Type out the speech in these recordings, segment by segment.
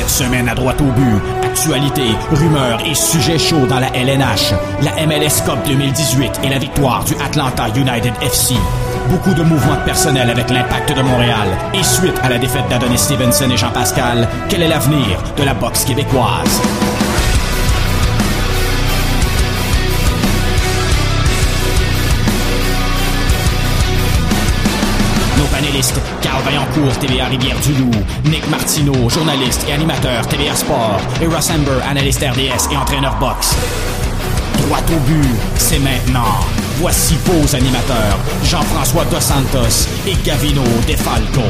Cette semaine à droite au but, actualité, rumeurs et sujets chauds dans la LNH, la MLS Cup 2018 et la victoire du Atlanta United FC. Beaucoup de mouvements de personnel avec l'impact de Montréal. Et suite à la défaite d'Adonis Stevenson et Jean-Pascal, quel est l'avenir de la boxe québécoise? Carl Vaillancourt, TVA Rivière-du-Loup, Nick Martineau, journaliste et animateur TVA Sport, et Russ Amber, analyste RDS et entraîneur boxe. Droit au but, c'est maintenant. Voici vos animateurs, Jean-François Dos Santos et Gavino Defalco.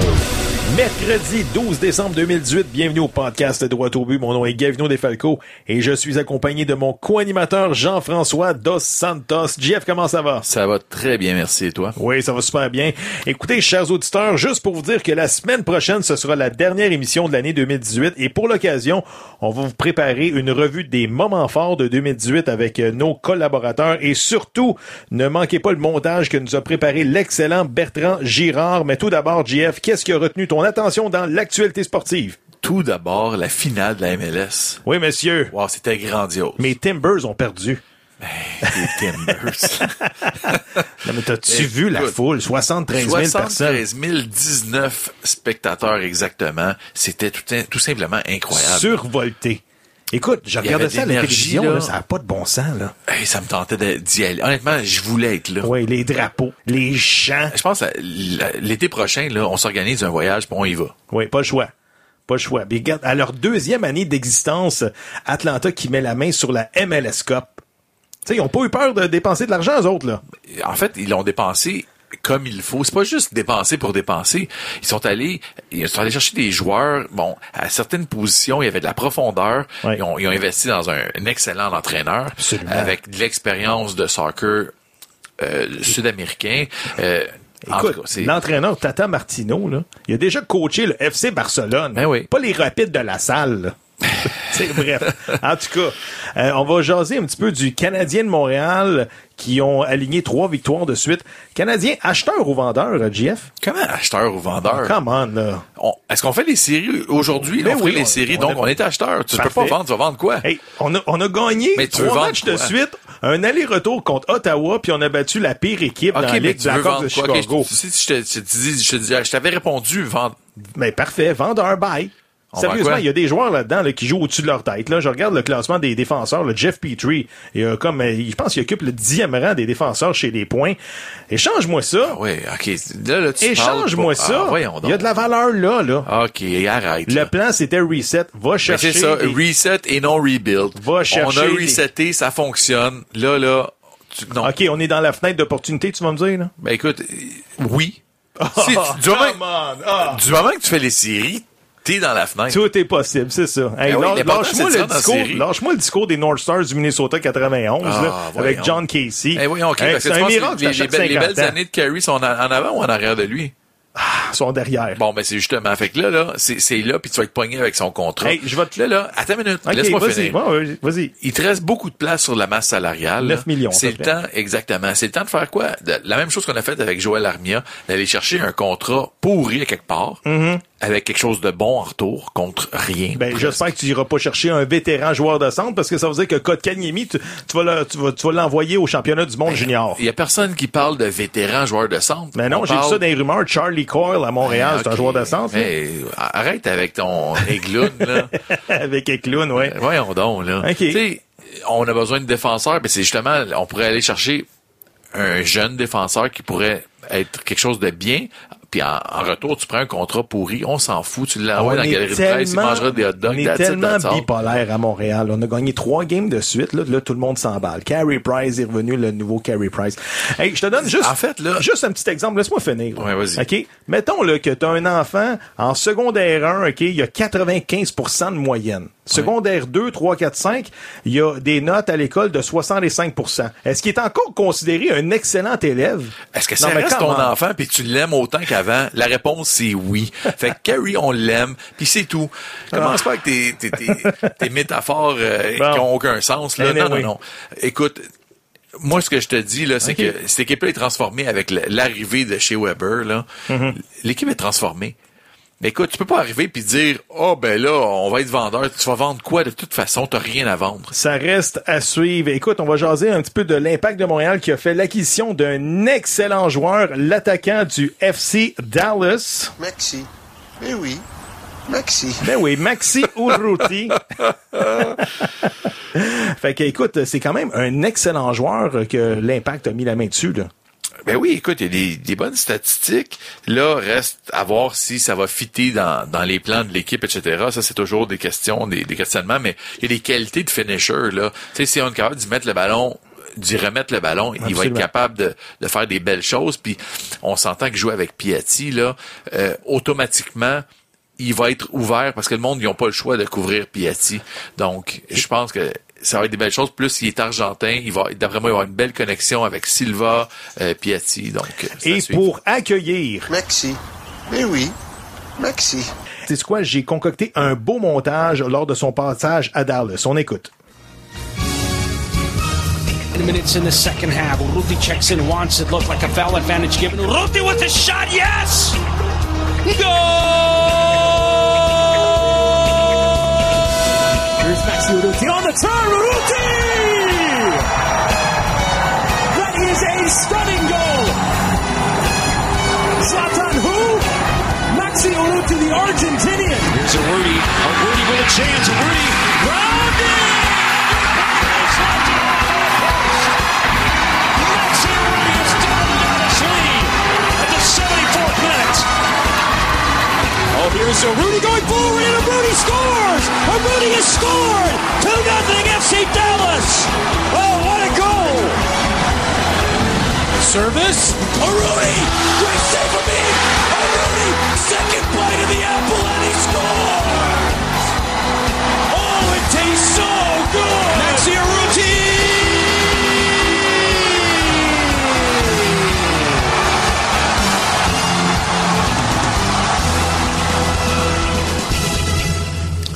Mercredi 12 décembre 2018, bienvenue au podcast Droit au but. Mon nom est Gavino Defalco et je suis accompagné de mon co-animateur Jean-François Dos Santos. Jeff, comment ça va? Ça va très bien, merci. Et toi? Oui, ça va super bien. Écoutez, chers auditeurs, juste pour vous dire que la semaine prochaine, ce sera la dernière émission de l'année 2018 et pour l'occasion, on va vous préparer une revue des moments forts de 2018 avec euh, nos collaborateurs et surtout, ne manquez pas le montage que nous a préparé l'excellent Bertrand Girard. Mais tout d'abord, JF, qu'est-ce qui a retenu ton attention dans l'actualité sportive? Tout d'abord, la finale de la MLS. Oui, monsieur. Wow, c'était grandiose. Mes Timbers ont perdu. Les Timbers. Non, mais t'as-tu vu la foule? 73 000 personnes. 73 019 spectateurs exactement. C'était tout, tout simplement incroyable. Survolté. Écoute, je regardais ça à la télévision, là. là, ça n'a pas de bon sens, là. Hey, ça me tentait d'y aller. Honnêtement, je voulais être là. Oui, les drapeaux, les chants. Je pense l'été prochain, là, on s'organise un voyage puis on y va. Oui, pas le choix. Pas le choix. Mais regarde, à leur deuxième année d'existence, Atlanta qui met la main sur la MLS Cup. Tu sais, ils ont pas eu peur de dépenser de l'argent, eux autres, là. en fait, ils l'ont dépensé comme il faut. C'est pas juste dépenser pour dépenser. Ils sont allés, ils sont allés chercher des joueurs. Bon, à certaines positions, il y avait de la profondeur. Ouais. Ils, ont, ils ont investi dans un, un excellent entraîneur Absolument. avec de l'expérience de soccer euh, sud-américain. Euh, Écoute, l'entraîneur Tata Martino, là, il a déjà coaché le FC Barcelone. Ben oui. Pas les rapides de la salle, là. C'est bref. En tout cas, euh, on va jaser un petit peu du Canadien de Montréal qui ont aligné trois victoires de suite. Canadien acheteur ou vendeur, euh, GF? comment acheteur ou vendeur? Come on, là. On- Est-ce qu'on fait les séries aujourd'hui? Ben on oui, fait les on- séries, on donc a- on est acheteur. Tu peux pas vendre, tu vas vendre quoi? Hey, on a, on a gagné Mais trois matchs de suite, un aller-retour contre Ottawa, puis on a battu la pire équipe dans la Ligue de? Ok, Chicago. je- si je te, dis, je te dis- je t'avais répondu, vendre. Mais parfait, vendeur, bye. On Sérieusement, il y a des joueurs là-dedans là, qui jouent au-dessus de leur tête. Là, je regarde le classement des défenseurs. Le Jeff Petrie, il a comme, euh, je pense qu'il occupe le dixième rang des défenseurs chez les points. Échange-moi ça. Oui, ok. Là, là, tu Échange-moi ça. Ah, il y a de la valeur là. là. OK, arrête. Le plan, c'était reset. Va chercher. c'est ça, des- reset et non rebuild. Va chercher On a des- reseté, ça fonctionne. Là, là, tu- non. OK, on est dans la fenêtre d'opportunité, tu vas me dire, là? Ben écoute, euh, oui. Si, tu- du, moment. Ah. du moment que tu fais les séries, t'es dans la fenêtre. Tout est possible, c'est ça. Hey, Ben oui, lâche- lâche-moi le discours, lâche-moi le discours des North Stars du Minnesota 91, Ah, là, avec. John Casey. Eh oui, Hey, c'est un miracle, les, les belles, les 50 belles ans. années de Carey sont en, en avant ou en arrière de lui? Ils sont derrière. Bon, ben c'est justement. Fait que là, là, c'est là, puis tu vas être pogné avec son contrat. Hey, je vais te- Là, là, attends une minute, laisse-moi finir. Vas-y. il te reste beaucoup de place sur la masse salariale. 9 là. millions, C'est le temps, exactement. C'est le temps de faire quoi? De- la même chose qu'on a fait avec Joël Armia, d'aller chercher un contrat pourri à quelque part, avec quelque chose de bon en retour, contre rien. Ben, j'espère que tu iras pas chercher un vétéran joueur de centre parce que ça veut dire que Kotkaniemi, tu, tu vas le- tu vas, tu vas l'envoyer au championnat du monde junior. Il y a personne qui parle de vétéran joueur de centre. Mais non, On j'ai vu parle- ça dans les rumeurs. Charlie Coyle à Montréal, Ben, c'est un joueur de centre. Mais arrête avec ton égloune, là. avec Eklund, ouais. Voyons donc, là. Tu sais, on a besoin de défenseurs, mais c'est justement, on pourrait aller chercher un jeune défenseur qui pourrait être quelque chose de bien, puis en, en retour, tu prends un contrat pourri, on s'en fout, tu l'envoies dans la galerie de presse, il mangera des hot dogs, on est tellement bipolaire à Montréal. On a gagné trois games de suite. Là, là tout le monde s'emballe. Carey Price est revenu, le nouveau Carey Price. Hey, je te donne juste, En fait, là- juste un petit exemple. Laisse-moi finir. Ouais, vas-y. OK? Mettons là, que tu as un enfant en secondaire 1, OK, il y a 95% de moyenne. Secondaire 2, 3, 4, 5, il y a des notes à l'école de 65% Est-ce qu'il est encore considéré un excellent élève? Est-ce que ça reste ton enfant puis tu l'aimes autant qu'avant? La réponse, c'est oui. Fait que Carrie, on l'aime, puis c'est tout. Commence pas avec tes, tes, tes, tes métaphores euh, Bon. qui ont aucun sens. Là. Non, non, non. Écoute, moi, ce que je te dis, là, c'est que cette équipe-là est transformée avec l'arrivée de chez Weber. Là. Mm-hmm. L'équipe est transformée. Mais écoute, tu peux pas arriver puis dire "Oh ben là, on va être vendeur, tu vas vendre quoi? De toute façon, t'as rien à vendre." Ça reste à suivre. Écoute, on va jaser un petit peu de l'impact de Montréal qui a fait l'acquisition d'un excellent joueur, l'attaquant du FC Dallas. Maxi. Eh oui. Maxi. Ben oui, Maxi Urruti. fait que écoute, c'est quand même un excellent joueur que l'impact a mis la main dessus là. Ben oui, écoute, il y a des, des, bonnes statistiques. Là, reste à voir si ça va fitter dans, dans les plans de l'équipe, etc. Ça, c'est toujours des questions, des, des, questionnements, mais il y a des qualités de finisher, là. Tu sais, si on est capable d'y mettre le ballon d'y remettre le ballon, Absolument. il va être capable de, de, faire des belles choses. Puis on s'entend que jouer avec Piatti, là, euh, automatiquement, il va être ouvert parce que le monde, ils n'ont pas le choix de couvrir Piatti. Donc, je pense que ça va être des belles choses. Plus il est argentin, il va, d'après moi, il va avoir une belle connexion avec Silva, euh, Piatti. Donc, et pour accueillir. Maxi. Eh oui. Maxi. C'est quoi? J'ai concocté un beau montage lors de son passage à Dallas. On écoute. minutes in the second half. Ruti checks in, wants it, looked like a foul advantage given. Ruti with a shot, yes! Goal! Urruti on the turn, Urruti! That is a stunning goal! Zlatan who? Maxi Urruti, the Argentinian. Here's Urruti, Urruti with a chance, Urruti, rounded! Oh, here's Rudy going forward, and Rudy scores! Rudy has scored! 2 nothing FC Dallas! Oh, what a goal! Service. Rudy! Great save for me! Rudy! Second bite of the apple, and he scores! Oh, it tastes so good! Maxi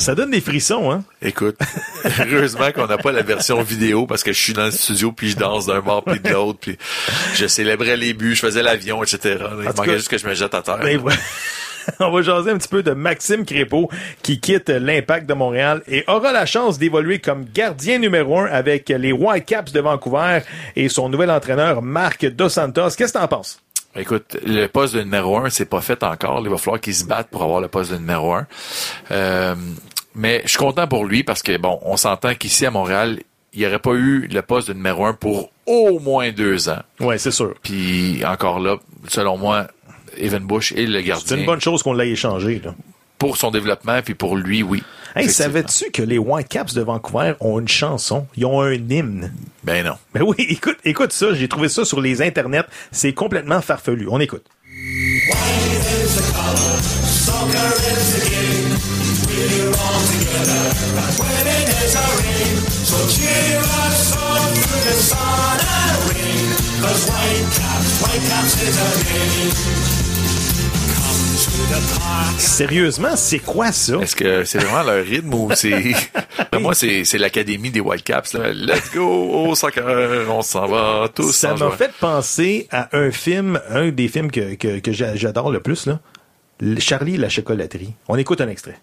Ça donne des frissons, hein? Écoute, heureusement qu'on n'a pas la version vidéo parce que je suis dans le studio puis je danse d'un bord puis de l'autre puis je célébrais les buts, je faisais l'avion, etc. Il manquait juste que je me jette à terre. Ben, ouais. On va jaser un petit peu de Maxime Crépeau qui quitte l'Impact de Montréal et aura la chance d'évoluer comme gardien numéro un avec les Whitecaps de Vancouver et son nouvel entraîneur Marc Dos Santos. Qu'est-ce que t'en penses? Écoute, le poste de numéro un, c'est pas fait encore. Il va falloir qu'il se batte pour avoir le poste de numéro un. Euh, mais je suis content pour lui parce que, bon, on s'entend qu'ici à Montréal, il n'y aurait pas eu le poste de numéro un pour au moins deux ans. Ouais, c'est sûr. Puis encore là, selon moi, Evan Bush est le gardien. C'est une bonne chose qu'on l'ait échangé, là. Pour son développement, puis pour lui, oui. Hey, savais-tu que les Whitecaps de Vancouver ont une chanson? Ils ont un hymne. Ben non. Ben oui, écoute, écoute ça, j'ai trouvé ça sur les internets. C'est complètement farfelu. On écoute. Sérieusement, c'est quoi ça? Est-ce que c'est vraiment leur rythme ou c'est... Moi, c'est, l'académie des Whitecaps. Là. Let's go au soccer, on s'en va tous. Ça m'a fait penser à un film, un des films que, que, que j'adore le plus, là. Charlie et la chocolaterie. On écoute un extrait.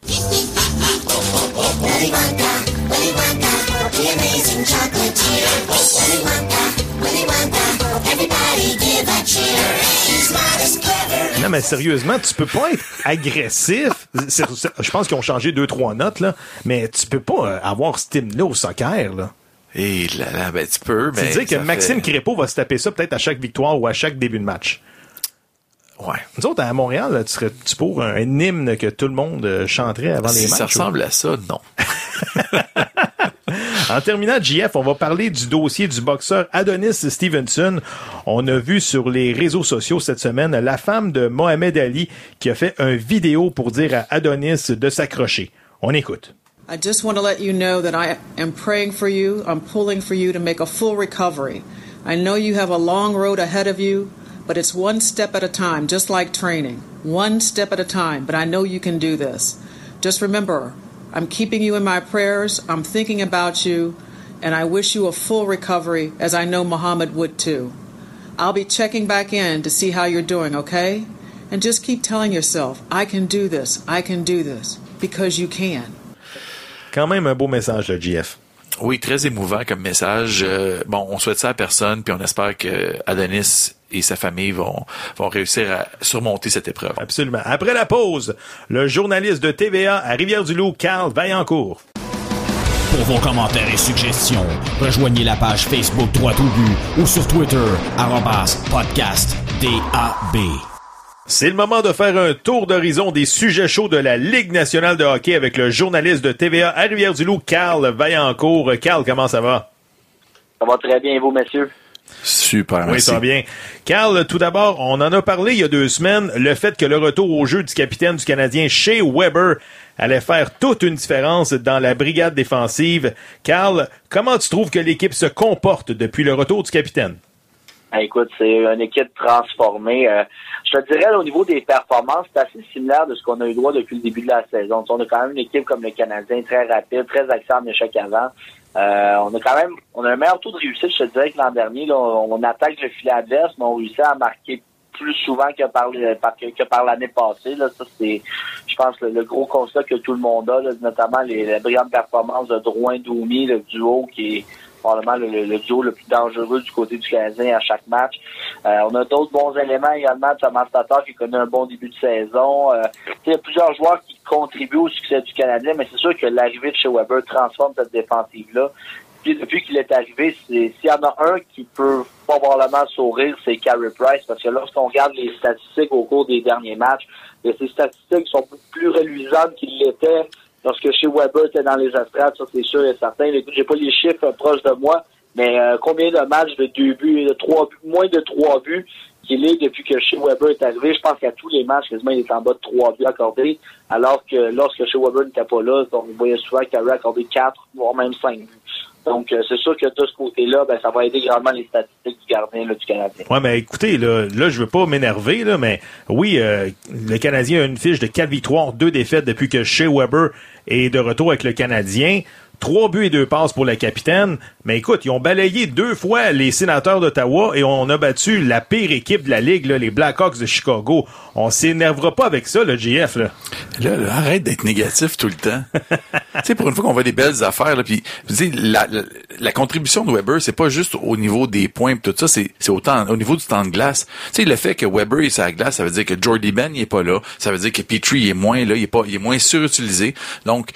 Non, mais sérieusement, tu peux pas être agressif. Je pense qu'ils ont changé deux, trois notes, là. Mais tu peux pas avoir ce hymne-là au soccer, là. Et là, là, ben, tu peux, mais. C'est dire que Maxime fait... Crépeau va se taper ça peut-être à chaque victoire ou à chaque début de match. Ouais. Nous autres, à Montréal, là, tu serais tu pour un, un, hymne que tout le monde chanterait avant si les matchs? ça ressemble ou? à ça, non. En terminant, JF, on va parler du dossier du boxeur Adonis Stevenson. On a vu sur les réseaux sociaux cette semaine la femme de Mohamed Ali qui a fait un vidéo pour dire à Adonis de s'accrocher. On écoute. I just want to let you know that I am praying for you. I'm pulling for you to make a full recovery. I know you have a long road ahead of you, but it's one step at a time, just like training. One step at a time, but I know you can do this. Just remember, I'm keeping you in my prayers. I'm thinking about you, and I wish you a full recovery, as I know Muhammad would too. I'll be checking back in to see how you're doing, okay? and just keep telling yourself, I can do this, I can do this, because you can. Quand même un beau message de GF. Oui, très émouvant comme message. Euh, bon, on souhaite ça à personne, puis on espère que Adonis et sa famille vont, vont réussir à surmonter cette épreuve. Absolument. Après la pause, le journaliste de TVA à Rivière-du-Loup, Carl Vaillancourt. Pour vos commentaires et suggestions, rejoignez la page Facebook Droit au but ou sur Twitter, arrobas podcast DAB. C'est le moment de faire un tour d'horizon des sujets chauds de la Ligue nationale de hockey avec le journaliste de TVA à Rivière-du-Loup, Carl Vaillancourt. Carl, comment ça va? Ça va très bien, vous, messieurs? Super, Oui, merci. ça va bien. Carl, tout d'abord, on en a parlé il y a deux semaines, le fait que le retour au jeu du capitaine du Canadien Shea Weber allait faire toute une différence dans la brigade défensive. Carl, comment tu trouves que l'équipe se comporte depuis le retour du capitaine? Ben, écoute, c'est une équipe transformée. Euh, je te dirais, au niveau des performances, c'est assez similaire de ce qu'on a eu droit depuis le début de la saison. on a quand même une équipe comme le Canadien, très rapide, très axée en échec avant. Euh, on a quand même on a un meilleur taux de réussite, je te dirais, que l'an dernier. Là, on, attaque le filet adverse, mais on réussit à marquer plus souvent que par, par- que, par l'année passée. Là. Ça, c'est, je pense, le, gros constat que tout le monde a, là, notamment les, les brillantes performances de Drouin-Doumi, le duo qui est probablement le, duo le plus dangereux du côté du Canadien à chaque match. Euh, on a d'autres bons éléments également. Thomas Tatar qui connaît un bon début de saison. Euh, il y a plusieurs joueurs qui contribuent au succès du Canadien, mais c'est sûr que l'arrivée de chez Weber transforme cette défensive-là. Puis depuis qu'il est arrivé, s'il y en a un qui peut probablement sourire, c'est Carey Price, parce que lorsqu'on regarde les statistiques au cours des derniers matchs, ben, ces statistiques sont plus reluisantes qu'ils l'étaient lorsque chez Weber était dans les astrales, ça c'est sûr et certain. Écoute, j'ai pas les chiffres euh, proches de moi, mais euh, combien de matchs de deux buts, de trois buts, moins de trois buts qu'il est depuis que chez Weber est arrivé? Je pense qu'à tous les matchs, quasiment, il est en bas de trois buts accordés, alors que lorsque chez Weber n'était pas là, on voyait souvent qu'il avait accordé quatre, voire même cinq buts. Donc, euh, c'est sûr que de ce côté-là, ben, ça va aider grandement les statistiques du gardien là, du Canadien. Ouais, mais écoutez, là, là je veux pas m'énerver, là, mais oui, euh, le Canadien a une fiche de 4 victoires, 2 défaites depuis que Shea Weber est de retour avec le Canadien. Trois buts et deux passes pour le capitaine. Mais écoute, ils ont balayé deux fois les sénateurs d'Ottawa et on a battu la pire équipe de la Ligue, là, les Blackhawks de Chicago. On s'énervera pas avec ça, le GF. Là. Là, là, arrête d'être négatif tout le temps. tu sais, pour une fois qu'on voit des belles affaires, là, puis la, la, la contribution de Weber, c'est pas juste au niveau des points pis tout ça, c'est, autant au niveau du temps de glace. Tu sais, le fait que Weber est sur la glace, ça veut dire que Jordy Ben il est pas là, ça veut dire que Petrie est moins là, il est pas, il est moins surutilisé. Donc,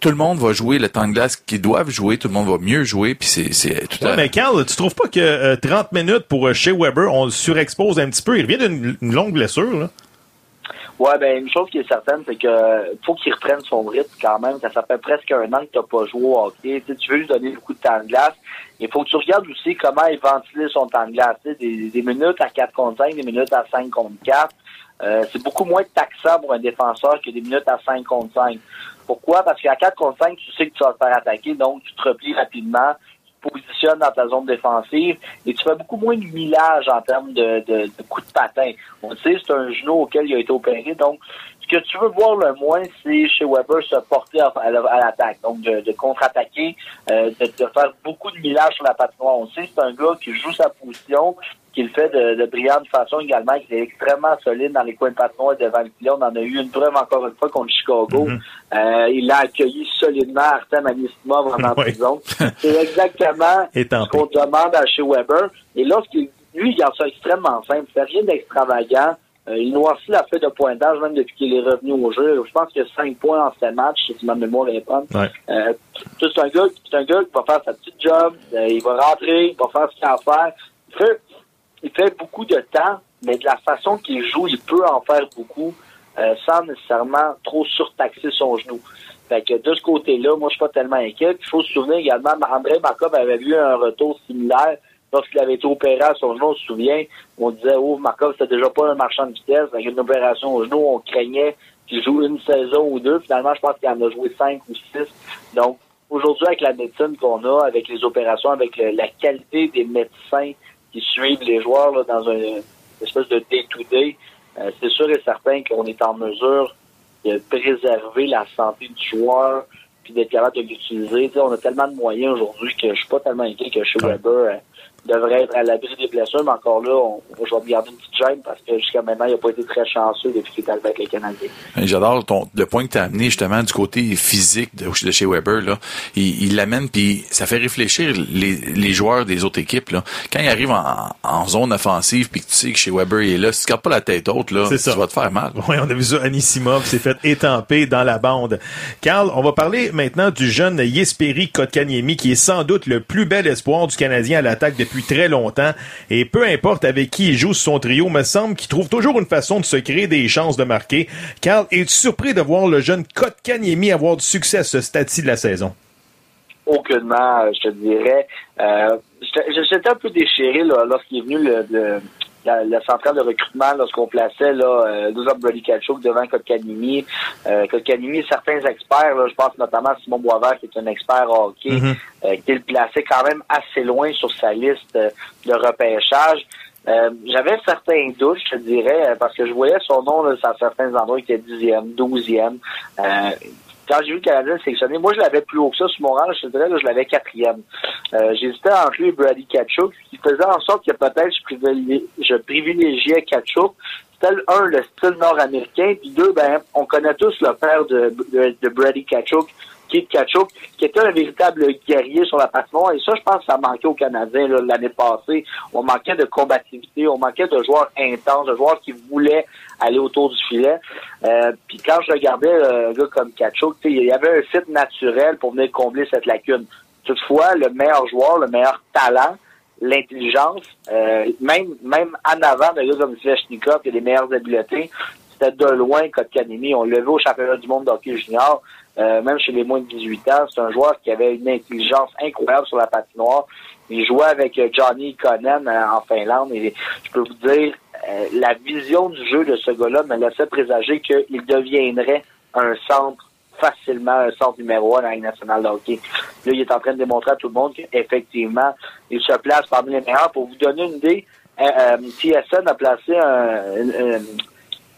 tout le monde va jouer le temps de glace qu'ils doivent jouer, tout le monde va mieux jouer, puis c'est, c'est tout Ouais, à mais Carl, tu trouves pas que euh, 30 minutes pour euh, Shea Weber, on le surexpose un petit peu? Il revient d'une une longue blessure. Là. Ouais, ben une chose qui est certaine, c'est que faut qu'il reprenne son rythme quand même. Ça, ça fait presque un an que tu pas joué au hockey. Tu, veux lui donner beaucoup de temps de glace. Il faut que tu regardes aussi comment il ventile son temps de glace. Des, des minutes à 4 contre 5, des minutes à 5 contre 4. Euh, c'est beaucoup moins taxant pour un défenseur que des minutes à 5 contre 5. Pourquoi? Parce qu'à 4 contre 5, tu sais que tu vas te faire attaquer, donc tu te replies rapidement, tu te positionnes dans ta zone défensive et tu fais beaucoup moins de millage en termes de, de, de coups de patin. On le sait, c'est un genou auquel il a été opéré, donc ce que tu veux voir le moins, c'est chez Weber se porter à, l'attaque, donc de, de contre-attaquer, euh, de, de, faire beaucoup de millage sur la patinoire. On sait c'est un gars qui joue sa position, qui le fait de, de brillante façon également, qui est extrêmement solide dans les coins de patinoire devant le filet. On en a eu une preuve encore une fois contre Chicago. Mm -hmm. euh, il l'a accueilli solidement, Artem Anisimov en prison. C'est exactement ce qu'on demande à chez Weber. Et lorsqu'il lui, il garde ça extrêmement simple. Il fait rien d'extravagant. Euh, il noircit la feuille de pointage même depuis qu'il est revenu au jeu. Je pense qu'il a 5 points en 7 matchs, si ma mémoire est bonne. Ouais. Euh, c'est un gars, c'est un gars qui va faire sa petite job, euh, il va rentrer, il va faire ce qu'il a à faire. Il fait, il fait beaucoup de temps, mais de la façon qu'il joue, il peut en faire beaucoup euh, sans nécessairement trop surtaxer son genou. Fait que de ce côté-là, moi, je suis pas tellement inquiet. Il faut se souvenir également, André Markov avait eu un retour similaire lorsqu'il avait été opéré à son genou, on se souvient, on disait, oh, Markov, c'était déjà pas un marchand de vitesse, avec une opération au genou, on craignait qu'il joue une saison ou deux. Finalement, je pense qu'il en a joué cinq ou six. Donc, aujourd'hui, avec la médecine qu'on a, avec les opérations, avec la qualité des médecins qui suivent les joueurs là, dans une, espèce de day-to-day, euh, c'est sûr et certain qu'on est en mesure de préserver la santé du joueur puis d'être capable de l'utiliser. on a tellement de moyens aujourd'hui que je suis pas tellement inquiet que chez. Weber, euh, devrait être à l'abri des blessures, mais encore là, on, je vais me garder une petite gêne parce que jusqu'à maintenant, il n'a pas été très chanceux depuis qu'il est arrivé avec les Canadiens. J'adore ton le point que tu as amené justement du côté physique de, de chez Weber. Là. Il l'amène puis ça fait réfléchir les, les joueurs des autres équipes. Là. Quand il arrive en, en zone offensive puis que tu sais que chez Weber il est là, si tu gardes pas la tête haute, là, tu vas te faire mal. Oui, on a vu ça. Anisimov s'est fait étamper dans la bande. Carl, on va parler maintenant du jeune Yesperi Kotkaniemi qui est sans doute le plus bel espoir du Canadien à l'attaque depuis très longtemps. Et peu importe avec qui il joue son trio, me semble qu'il trouve toujours une façon de se créer des chances de marquer. Carl, es-tu surpris de voir le jeune Kotkaniemi avoir du succès à ce stade-ci de la saison? Aucunement, je te dirais. Euh, J'étais un peu déchiré lorsqu'il est venu le la, la, centrale de recrutement lorsqu'on plaçait là, euh, Brady Kachuk devant Kotkanimi. Euh, Kotkanimi, certains experts, là, je pense notamment à Simon Boisvert, qui est un expert hockey, mm -hmm. qui le plaçait quand même assez loin sur sa liste de repêchage. Euh, J'avais certains doutes, je te dirais, parce que je voyais son nom là, à certains endroits qui était dixième, douzième. Euh, quand j'ai vu le Canadien sélectionné, moi je l'avais plus haut que ça sur mon rang, je te dirais, là, je l'avais quatrième. Euh, J'hésitais entre lui et Brady Kachuk, ce qui faisait en sorte que peut-être je, privilégiais, Kachuk. C'était un, le style nord-américain, puis deux, ben, on connaît tous le père de, de, de Brady Kachuk, Keith Kachuk, qui était un véritable guerrier sur la patinoire. Et ça, je pense que ça manquait aux Canadiens l'année passée. On manquait de combativité, on manquait de joueurs intenses, de joueurs qui voulaient aller autour du filet. Euh, puis quand je regardais un gars comme Kachuk, il y avait un site naturel pour venir combler cette lacune. Toutefois, le meilleur joueur, le meilleur talent, l'intelligence, euh, même même en avant d'un gars comme qui a les meilleures habiletés, c'était de loin Kotkanimi. On vu au championnat du monde d'hockey junior. Euh, même chez les moins de 18 ans, c'est un joueur qui avait une intelligence incroyable sur la patinoire. Il jouait avec euh, Johnny Conan euh, en Finlande et je peux vous dire, la vision du jeu de ce gars-là me laissait présager qu'il deviendrait un centre facilement un centre numéro un dans la nationale de hockey. Là, il est en train de démontrer à tout le monde qu'effectivement, il se place parmi les meilleurs. Pour vous donner une idée, TSN a placé un,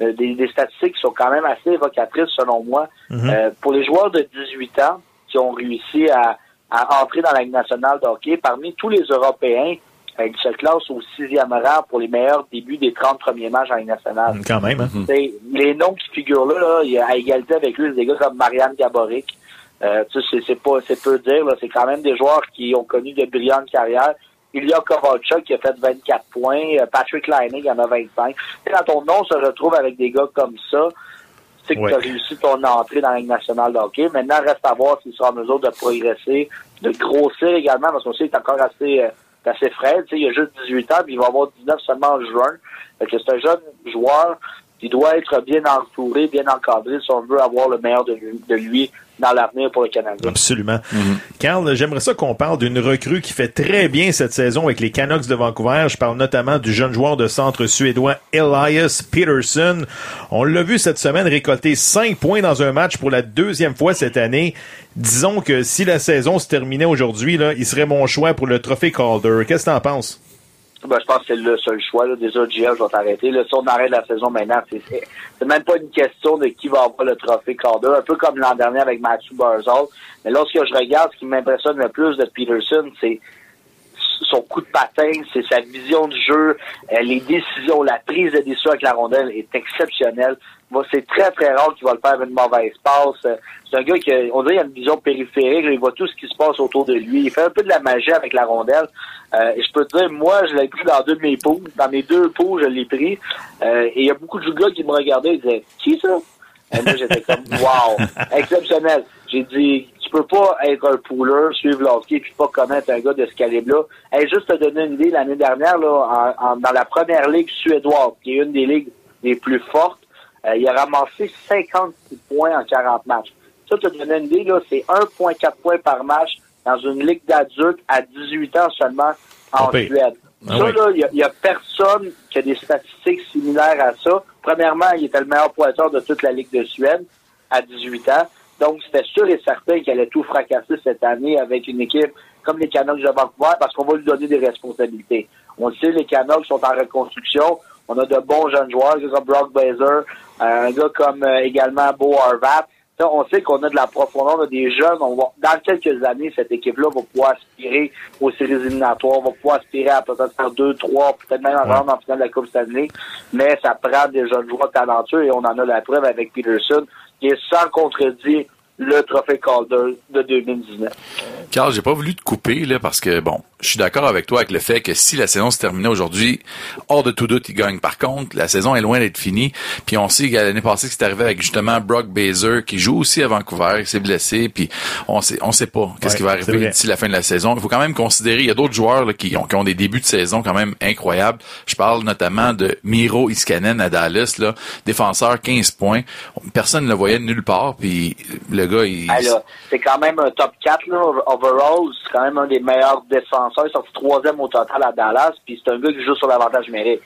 euh, des, des, statistiques qui sont quand même assez évocatrices selon moi. Mhm. euh, pour les joueurs de 18 ans qui ont réussi à, à entrer dans la Ligue nationale de hockey, parmi tous les Européens, euh, ils se classent au sixième rang pour les meilleurs débuts des 30 premiers matchs en Ligue nationale. Quand même. Hein? Les noms qui figurent là, là il y a, à égalité avec lui, des gars comme Marianne Gaboric. Euh, c'est pas c'est peu dire, c'est quand même des joueurs qui ont connu de brillantes carrières. Ilya Kovalchuk qui a fait 24 points, Patrick Lining en a 25. Et quand ton nom se retrouve avec des gars comme ça, c'est que Ouais. tu as réussi ton entrée dans la Ligue nationale de hockey. Maintenant, reste à voir s'il sera en mesure de progresser, de grossir également, parce qu'on sait qu'il est encore assez, assez frais. Il a juste 18 ans, puis il va avoir 19 seulement en juin. C'est un jeune joueur qui doit être bien entouré, bien encadré si on veut avoir le meilleur de lui, de lui dans l'avenir pour le Canada. Absolument. Carl, j'aimerais ça qu'on parle d'une recrue qui fait très bien cette saison avec les Canucks de Vancouver. Je parle notamment du jeune joueur de centre suédois Elias Peterson. On l'a vu cette semaine récolter 5 points dans un match pour la deuxième fois cette année. Disons que si la saison se terminait aujourd'hui, là, il serait mon choix pour le trophée Calder. Qu'est-ce que t'en penses? Ben, je pense que c'est le seul choix. Là. Déjà, GF, je vais t'arrêter. Si on arrête la saison maintenant, c'est même pas une question de qui va avoir le trophée Calder. Un peu comme l'an dernier avec Matthew Barzal. Mais lorsque je regarde, ce qui m'impressionne le plus de Peterson, c'est son coup de patin, c'est sa vision du jeu, euh, les décisions, la prise de décision avec la rondelle est exceptionnelle. C'est très, très rare qu'il va le faire avec une mauvaise passe. Euh, C'est un gars qui, on dirait, il a une vision périphérique, il voit tout ce qui se passe autour de lui. Il fait un peu de la magie avec la rondelle. Euh, et je peux te dire, moi, je l'ai pris dans deux de mes poules. Dans mes deux poules, je l'ai pris. Euh, et il y a beaucoup de gars qui me regardaient et disaient, qui ça? Et moi, j'étais comme, wow, exceptionnel. J'ai dit, tu peux pas être un pooler, suivre l'hockey, puis pas connaître un gars de ce calibre-là. Hey, juste te donner une idée, l'année dernière, là, en- en- dans la première ligue suédoise, qui est une des ligues les plus fortes, euh, il a ramassé 56 points en 40 matchs. Ça, te donner une idée, là, c'est 1,4 points par match dans une ligue d'adultes à 18 ans seulement en pire. Suède. Ah ça, oui. là, il y a, il y a personne qui a des statistiques similaires à ça. Premièrement, il était le meilleur pointeur de toute la Ligue de Suède à 18 ans. Donc, c'était sûr et certain qu'il allait tout fracasser cette année avec une équipe comme les Canucks de Vancouver parce qu'on va lui donner des responsabilités. On le sait, les Canucks sont en reconstruction. On a de bons jeunes joueurs, un gars comme Brock Baser, un gars comme euh, également Beau Harvat. Là, on sait qu'on a de la profondeur, on a des jeunes. On va, dans quelques années, cette équipe-là va pouvoir aspirer aux séries éliminatoires, va pouvoir aspirer à peut-être faire deux, trois, peut-être même en en finale de la Coupe Stanley. Mais ça prend des jeunes joueurs talentueux et on en a la preuve avec Peterson, qui est sans contredire le trophée Calder de 2019. Carl, j'ai pas voulu te couper là parce que bon, je suis d'accord avec toi avec le fait que si la saison se terminait aujourd'hui, hors de tout doute, il gagne. Par contre, la saison est loin d'être finie. Puis on sait que l'année passée, c'est arrivé avec justement Brock Baser qui joue aussi à Vancouver, qui s'est blessé. Puis on sait, on sait pas qu'est-ce Ouais, qui va arriver d'ici la fin de la saison. Il faut quand même considérer, il y a d'autres joueurs là, qui, ont, qui ont des débuts de saison quand même incroyables. Je parle notamment de Miro Iskanen à Dallas, là, défenseur 15 points. Personne ne le voyait de nulle part. Puis le gars, il, Ah, là, c'est quand même un top 4 là, overall. C'est quand même un des meilleurs défenseurs. Il est sorti troisième au total à Dallas. Puis c'est un gars qui joue sur l'avantage numérique.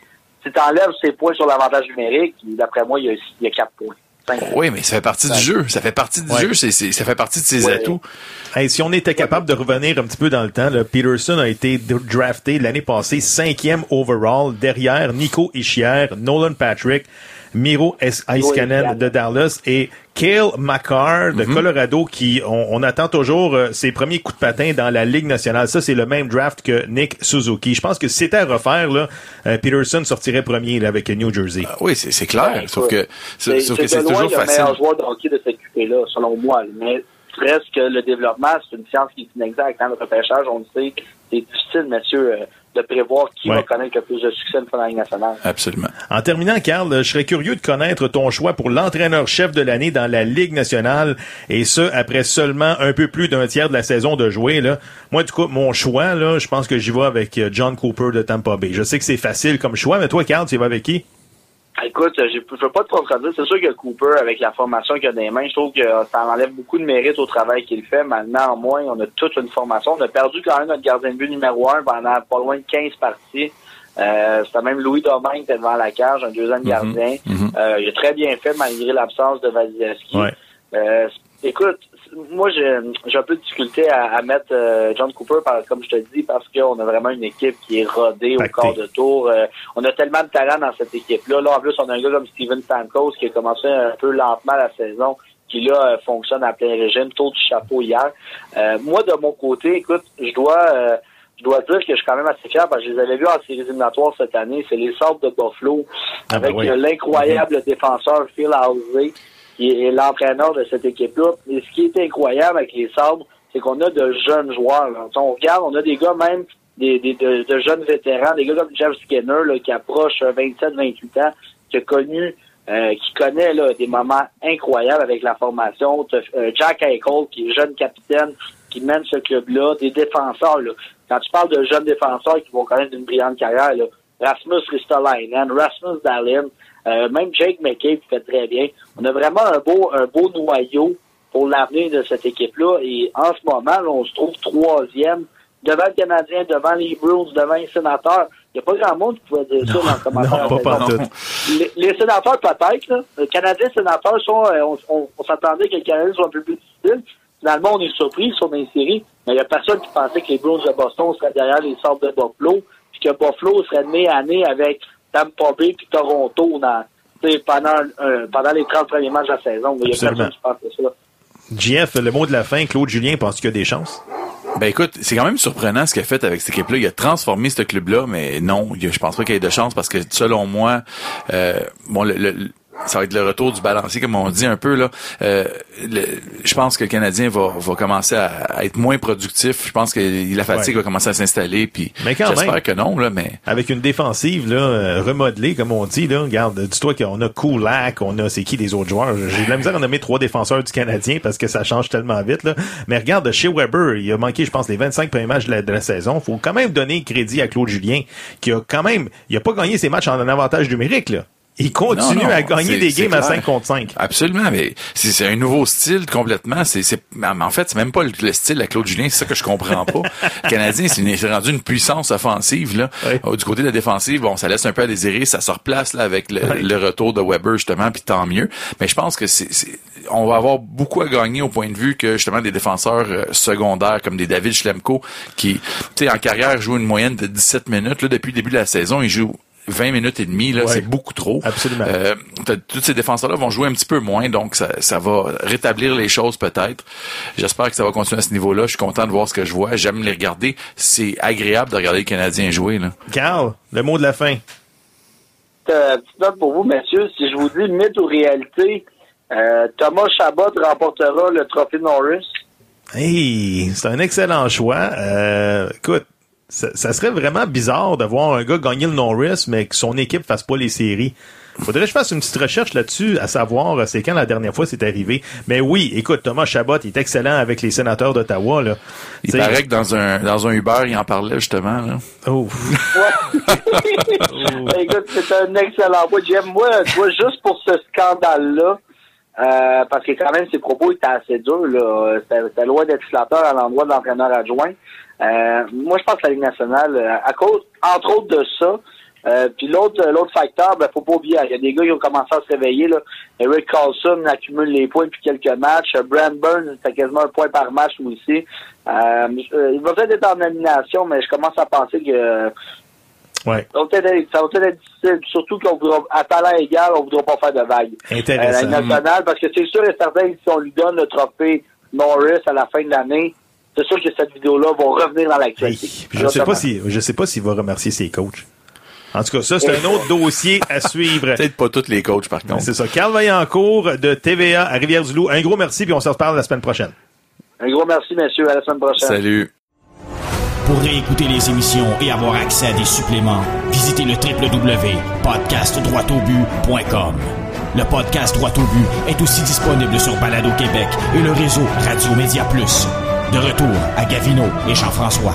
Si tu enlèves ses points sur l'avantage numérique, d'après moi, il y a, il y a 4 points. Oui, mais ça fait partie du jeu. Ça fait partie du Ouais. jeu. Ça fait partie de ses Ouais. atouts. Hey, si on était capable de revenir un petit peu dans le temps, là, Peterson a été drafté l'année passée cinquième overall derrière Nico Ischier, Nolan Patrick, Miro Iskanen de Dallas et Kale McCarr de Colorado qui on, on attend toujours euh, ses premiers coups de patin dans la Ligue nationale. Ça c'est le même draft que Nick Suzuki. Je pense que si c'était à refaire là, euh, Peterson sortirait premier là, avec New Jersey. Ah Oui, c'est, c'est clair. Ouais, sauf que, sauf que c'est toujours le facile. meilleur joueur de hockey de cette QP-là, selon moi. Mais reste que le développement, c'est une science qui est inexacte. Dans le repêchage, on le sait, c'est difficile, monsieur, euh, de prévoir qui Ouais. va connaître le plus de succès de la Ligue nationale. Absolument. En terminant, Carl, je serais curieux de connaître ton choix pour l'entraîneur-chef de l'année dans la Ligue nationale, et ce, après seulement un peu plus d'un tiers de la saison de jouer. Là. Moi, du coup, mon choix, là, je pense que j'y vais avec euh, John Cooper de Tampa Bay. Je sais que c'est facile comme choix, mais toi, Carl, tu y vas avec qui? Écoute, je ne veux pas te contredire. C'est sûr que Cooper, avec la formation qu'il a des mains, je trouve que ça enlève beaucoup de mérite au travail qu'il fait. Maintenant, en moins, on a toute une formation. On a perdu quand même notre gardien de but numéro un pendant pas loin de 15 parties. Euh, C'était même Louis Domingue qui était devant la cage, un deuxième gardien. Euh, il a très bien fait malgré l'absence de Vasilevski. Ouais. Euh, écoute, moi j'ai un peu de difficulté à, à mettre euh, John Cooper, par, comme je te dis, parce qu'on a vraiment une équipe qui est rodée au quart de tour. Euh, on a tellement de talent dans cette équipe-là. Là, en plus, on a un gars comme Steven Stamkos qui a commencé un peu lentement la saison, qui là euh, fonctionne à plein régime, taux du chapeau hier. Euh, moi, de mon côté, écoute, je dois euh, je dois dire que je suis quand même assez fier parce que je les avais vus en séries éliminatoires cette année. C'est les sortes de Buffalo Ah ben avec oui. euh, l'incroyable défenseur Phil Housey qui est l'entraîneur de cette équipe-là. Et ce qui est incroyable avec les Sabres, c'est qu'on a de jeunes joueurs. Là. On regarde, on a des gars même, des, des- de, jeunes vétérans, des gars comme Jeff Skinner là, qui approche 27-28 ans, qui a connu, euh, qui connaît là, des moments incroyables avec la formation. Euh, Jack Eichel, qui est jeune capitaine, qui mène ce club-là, des défenseurs. Là. Quand tu parles de jeunes défenseurs qui vont connaître une brillante carrière, là, Rasmus Ristolainen, Rasmus Dahlin, euh, même Jake McCabe fait très bien. On a vraiment un beau, un beau noyau pour l'avenir de cette équipe-là. Et en ce moment, là, on se trouve troisième devant le Canadien, devant les Bruins, devant les sénateurs. Il n'y a pas grand monde qui pouvait dire ça dans le commentaire. non, pas. Les, les sénateurs, peut-être. Là. Le Canadien sénateurs sont. euh, on on- on s'attendait que le Canadien soit un peu plus difficile. Finalement, on est surpris, ils sont dans les séries. Mais il n'y a personne qui pensait que les Bruins de Boston seraient derrière les sortes de Buffalo. Puis que Buffalo serait nez à nez avec Tampa Bay puis Toronto dans, pendant, euh, pendant les 30 premiers matchs de la saison. Il n'y a personne qui pensait ça. JF, le mot de la fin, Claude Julien, pense qu'il y a des chances? Ben écoute, c'est quand même surprenant ce qu'il a fait avec cette équipe-là. Il a transformé ce club-là, mais non, y je pense pas qu'il y ait de chance parce que selon moi, euh, bon, le, le- ça va être le retour du balancier, comme on dit un peu là. Euh, le- je pense que le Canadien va, va commencer à, à être moins productif. Je pense que la fatigue Ouais. va commencer à s'installer. Puis Mais quand j'espère que non là, mais Avec une défensive là, euh, remodelée, comme on dit, là, regarde, dis-toi qu'on a Kulak, on a c'est qui les autres joueurs? J'ai de la misère à nommer trois défenseurs du Canadien parce que ça change tellement vite. Là. Mais regarde, chez Weber, il a manqué, je pense, les 25 premiers matchs de la, de la saison. faut quand même donner crédit à Claude Julien, qui a quand même, il a pas gagné ses matchs en un avantage numérique. Là. Il continue Non, non, à gagner des games à clair. 5 contre 5. Absolument, mais c'est un nouveau style complètement. C'est, en fait, c'est même pas le, le style à Claude Julien, c'est ça que je comprends pas. Le Canadien, c'est, rendu une puissance offensive là. Oui. Euh, Du côté de la défensive, bon, ça laisse un peu à désirer, ça se replace là avec le, le retour de Weber justement, puis tant mieux. Mais je pense que c'est, c'est- on va avoir beaucoup à gagner au point de vue que justement des défenseurs euh, secondaires comme des David Schlemko qui, tu sais, en carrière jouent une moyenne de 17 minutes là depuis le début de la saison, ils jouent 20 minutes et demie, là, Ouais. c'est beaucoup trop. Absolument. Euh, tous ces défenseurs-là vont jouer un petit peu moins, donc ça, ça va rétablir les choses peut-être. J'espère que ça va continuer à ce niveau-là. Je suis content de voir ce que je vois. J'aime les regarder. C'est agréable de regarder les Canadiens jouer. Là. Carl, le mot de la fin. Euh, petite note pour vous, messieurs. Si je vous dis mythe ou réalité, euh, Thomas Chabot remportera le trophée Norris. Hey, c'est un excellent choix. Euh, écoute, ça, ça serait vraiment bizarre de voir un gars gagner le Norris, mais que son équipe fasse pas les séries. Faudrait que je fasse une petite recherche là-dessus, à savoir euh, c'est quand la dernière fois c'est arrivé. Mais oui, écoute, Thomas Chabot il est excellent avec les sénateurs d'Ottawa. Là. Il T'sais- paraît que dans un dans un Uber, il en parlait justement. Là. Oh. Ouais. Écoute, c'est un excellent point. J'aime, moi, tu vois, juste pour ce scandale-là, euh, parce que quand même, ses propos étaient assez durs, là. C'était c'était loin d'être flatteur à l'endroit de l'entraîneur adjoint. Euh, moi, je pense que la Ligue nationale, euh, à cause, entre autres de ça, euh, puis l'autre l'autre facteur, ben, faut pas oublier, il y a des gars qui ont commencé à se réveiller, là. Eric Carlson accumule les points depuis quelques matchs. Euh, Brand Burns, c'était quasiment un point par match, lui aussi. Euh, euh, il va peut-être être en nomination, mais je commence à penser que Ouais, ça va peut-être être, difficile, surtout qu'on voudra, à talent égal, on voudra pas faire de vagues. Euh, la intéressant. Ligue nationale, parce que c'est sûr et certain si on lui donne le trophée Norris à la fin de l'année, c'est sûr que cette vidéo-là va revenir dans l'actualité. je sais pas si je sais pas s'il va remercier ses coachs. En tout cas, ça, c'est un autre dossier à suivre. Peut-être pas tous les coachs par contre. C'est ça. Carl Vaillancourt de TVA à Rivière-du-Loup. Un gros merci, puis on se reparle la semaine prochaine. Un gros merci, messieurs. À la semaine prochaine. Salut. Pour réécouter les émissions et avoir accès à des suppléments, visitez le www.podcastdroitaubu.com. Le podcast Droit au but est aussi disponible sur Balado Québec et le réseau Radio Média Plus. De retour à Gavino et Jean-François.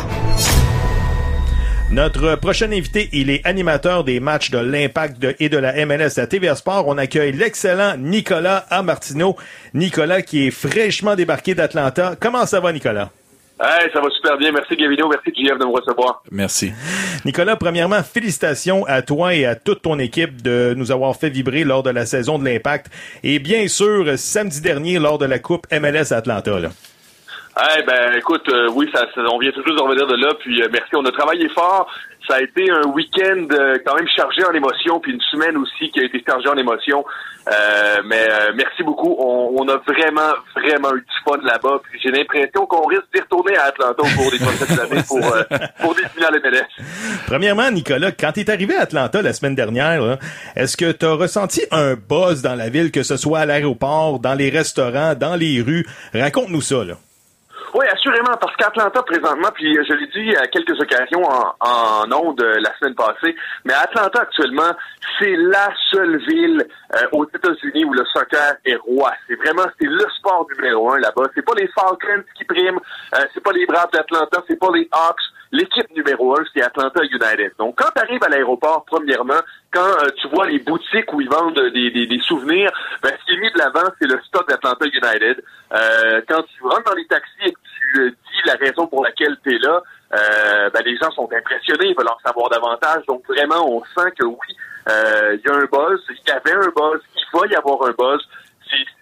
Notre prochain invité, il est animateur des matchs de l'Impact de- et de la MLS à TVA Sport. On accueille l'excellent Nicolas Amartino. Nicolas qui est fraîchement débarqué d'Atlanta. Comment ça va, Nicolas? Hey, ça va super bien. Merci Gavino, merci JF de me recevoir. Merci. Nicolas, premièrement, félicitations à toi et à toute ton équipe de nous avoir fait vibrer lors de la saison de l'Impact. Et bien sûr, samedi dernier, lors de la Coupe MLS à Atlanta. Là. Eh ben, écoute, euh, oui, ça, ça- on vient juste de revenir de là, puis euh, merci. On a travaillé fort. Ça a été un week-end euh, quand même chargé en émotions, puis une semaine aussi qui a été chargée en émotions. Euh, mais euh, merci beaucoup. On, on a vraiment, vraiment eu du fun là-bas. Puis j'ai l'impression qu'on risque d'y retourner à Atlanta au cours des prochaines années pour, euh, pour des finales MLS. Premièrement, Nicolas, quand tu es arrivé à Atlanta la semaine dernière, est-ce que tu as ressenti un buzz dans la ville, que ce soit à l'aéroport, dans les restaurants, dans les rues? Raconte-nous ça. Là. Oui, assurément, parce qu'Atlanta, présentement, puis euh, je l'ai dit à quelques occasions en, en ondes euh, la semaine passée, mais Atlanta, actuellement, c'est la seule ville euh, aux États-Unis où le soccer est roi. C'est vraiment, c'est le sport numéro un là-bas. C'est pas les Falcons qui priment, euh, c'est pas les Braves d'Atlanta, c'est pas les Hawks. L'équipe numéro un, c'est Atlanta United. Donc, quand tu arrives à l'aéroport, premièrement, quand euh, tu vois les boutiques où ils vendent des, des, des souvenirs, ben, ce qui est mis de l'avant, c'est le stock d'Atlanta United. Euh, quand tu rentres dans les taxis et que tu euh, dis la raison pour laquelle tu es là, euh, ben, les gens sont impressionnés, ils veulent en savoir davantage. Donc, vraiment, on sent que oui, il y a un buzz, il y avait un buzz, il va y avoir un buzz.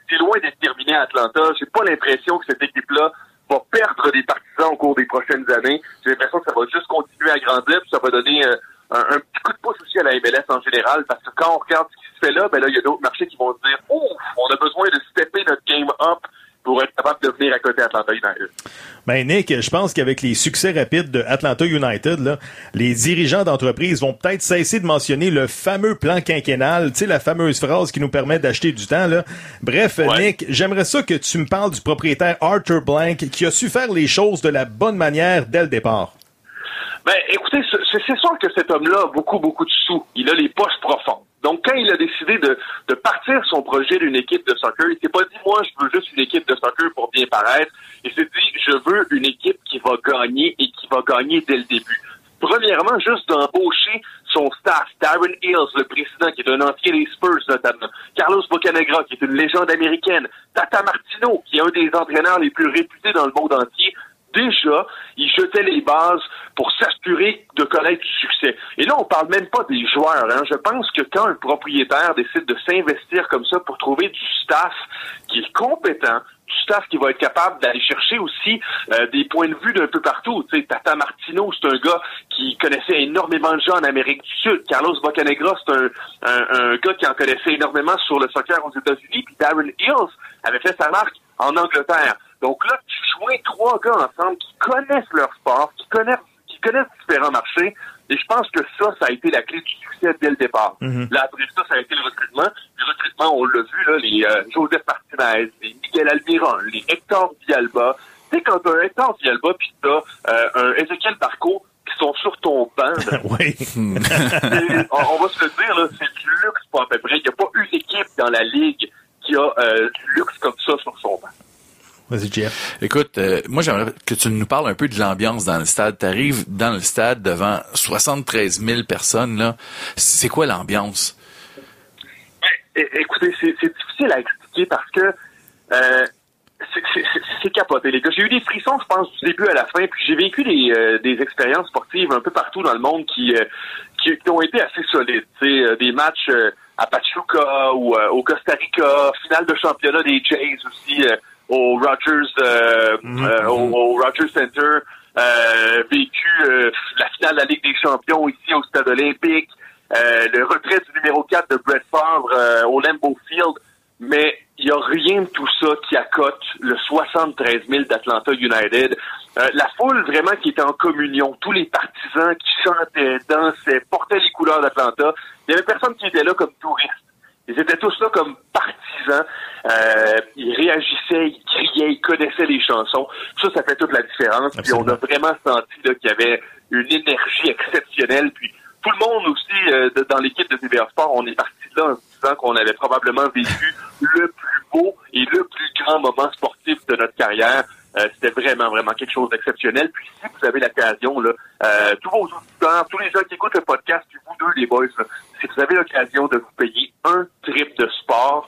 C'est loin d'être terminé à Atlanta. J'ai pas l'impression que cette équipe-là va perdre des partisans au cours des prochaines années. J'ai l'impression que ça va juste continuer à grandir, puis ça va donner euh, un, un petit coup de pouce aussi à la MLS en général, parce que quand on regarde ce qui se fait là, ben là, il y a d'autres marchés qui vont se dire Ouf, on a besoin de stepper notre game up pour être capable de venir à côté Atlanta United. Ben Nick, je pense qu'avec les succès rapides de Atlanta United, là, les dirigeants d'entreprise vont peut-être cesser de mentionner le fameux plan quinquennal, tu sais, la fameuse phrase qui nous permet d'acheter du temps. Là. Bref, Ouais. Nick, j'aimerais ça que tu me parles du propriétaire Arthur Blank qui a su faire les choses de la bonne manière dès le départ. Ben, écoutez, c'est c'est sûr que cet homme-là a beaucoup, beaucoup de sous. Il a les poches profondes. Donc, quand il a décidé de, partir son projet d'une équipe de soccer, il s'est pas dit, moi, je veux juste une équipe de soccer pour bien paraître. Il s'est dit, je veux une équipe qui va gagner et qui va gagner dès le début. Premièrement, juste d'embaucher son staff, Darren Hills, le président, qui est un ancien des Spurs notamment, Carlos Bocanegra, qui est une légende américaine, Tata Martino, qui est un des entraîneurs les plus réputés dans le monde entier, déjà, il jetait les bases pour s'assurer de connaître du succès. Et là, on parle même pas des joueurs. Hein. Je pense que quand un propriétaire décide de s'investir comme ça pour trouver du staff qui est compétent, du staff qui va être capable d'aller chercher aussi euh, des points de vue d'un peu partout. Tu sais, Tata Martino, c'est un gars qui connaissait énormément de gens en Amérique du Sud. Carlos Bocanegra, c'est un, un, un, gars qui en connaissait énormément sur le soccer aux États-Unis. Puis Darren Hills avait fait sa marque en Angleterre. Donc là, tu joins trois gars ensemble qui connaissent leur sport, qui connaissent, qui connaissent différents marchés. Et je pense que ça, ça a été la clé du succès dès le départ. Là, après ça, ça a été le recrutement. Le recrutement, on l'a vu, là, les euh, Joseph Martinez, les Miguel Almiron, les Hector Villalba. Tu sais, quand un Hector Villalba puis t'as euh, un Ezekiel Barco qui sont sur ton banc, oui. on, on va se le dire, là, c'est du luxe pour à peu près. Il n'y a pas une équipe dans la ligue qui a euh, du luxe comme ça sur son banc. Vas-y, Jeff. Écoute, euh, moi j'aimerais que tu nous parles un peu de l'ambiance dans le stade. Tu arrives dans le stade devant 73 000 personnes. là. C'est quoi l'ambiance? É- Écoutez, c'est difficile à expliquer parce que euh, c'est- capoté, les gars. J'ai eu des frissons, je pense, du début à la fin, puis j'ai vécu des, euh, des expériences sportives un peu partout dans le monde qui, euh, qui, qui ont été assez solides. Des matchs euh, à Pachuca ou euh, au Costa Rica, finale de championnat des Jays aussi euh, au Rogers euh, euh, au, au Rogers Center, euh, vécu euh, la finale de la Ligue des Champions ici au Stade olympique, euh, le retrait du numéro 4 de Brett Favre euh, au Lambeau Field, mais il n'y a rien de tout ça qui accote le 73 000 d'Atlanta United. Euh, la foule vraiment qui était en communion, tous les partisans qui chantaient, dansaient, portaient les couleurs d'Atlanta. Il y avait personne qui était là comme touriste. Ils étaient tous là comme partisans. Euh, ils réagissaient, ils criaient, ils connaissaient les chansons. Ça, ça fait toute la différence. Puis on a vraiment senti qu'il y avait une énergie exceptionnelle. Puis tout le monde aussi euh, de- dans l'équipe de TVA Sport, on est parti de là en se disant qu'on avait probablement vécu le plus beau et le plus grand moment sportif de notre carrière. Euh, C'était vraiment, vraiment quelque chose d'exceptionnel. Puis si vous avez l'occasion, là, euh, tous vos auditeurs, tous les gens qui écoutent le podcast, puis vous deux, les boys, là, si vous avez l'occasion de vous payer trip de sport,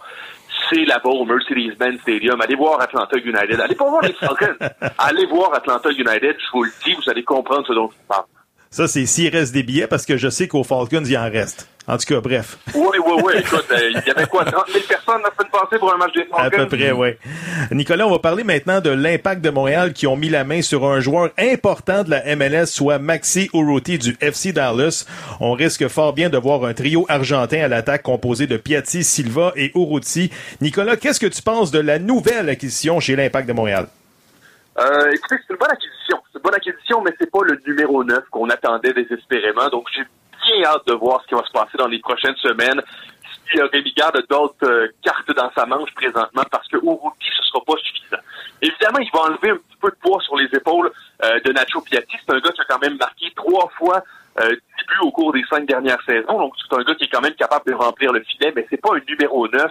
c'est là-bas au Mercedes-Benz Stadium. Allez voir Atlanta United. Allez pas voir les Falcons. Allez voir Atlanta United. Je vous le dis, vous allez comprendre ce dont je parle. Ça, c'est s'il reste des billets parce que je sais qu'aux Falcons, il en reste. En tout cas, bref. Oui, oui, oui. Écoute, euh, il y avait quoi, 30 000 personnes la semaine passée pour un match des Falcons? À peu près, oui. Nicolas, on va parler maintenant de l'impact de Montréal qui ont mis la main sur un joueur important de la MLS, soit Maxi Urruti du FC Dallas. On risque fort bien de voir un trio argentin à l'attaque composé de Piatti, Silva et Urruti. Nicolas, qu'est-ce que tu penses de la nouvelle acquisition chez l'impact de Montréal? Euh, écoutez, c'est une bonne acquisition. C'est une bonne acquisition, mais c'est pas le numéro 9 qu'on attendait désespérément. Donc, j'ai bien hâte de voir ce qui va se passer dans les prochaines semaines. Si Rémi Garde d'autres euh, cartes dans sa manche présentement, parce que au rookie, ce sera pas suffisant. Évidemment, il va enlever un petit peu de poids sur les épaules euh, de Nacho Piatti. C'est un gars qui a quand même marqué trois fois euh, début au cours des cinq dernières saisons. Donc, c'est un gars qui est quand même capable de remplir le filet, mais c'est pas un numéro 9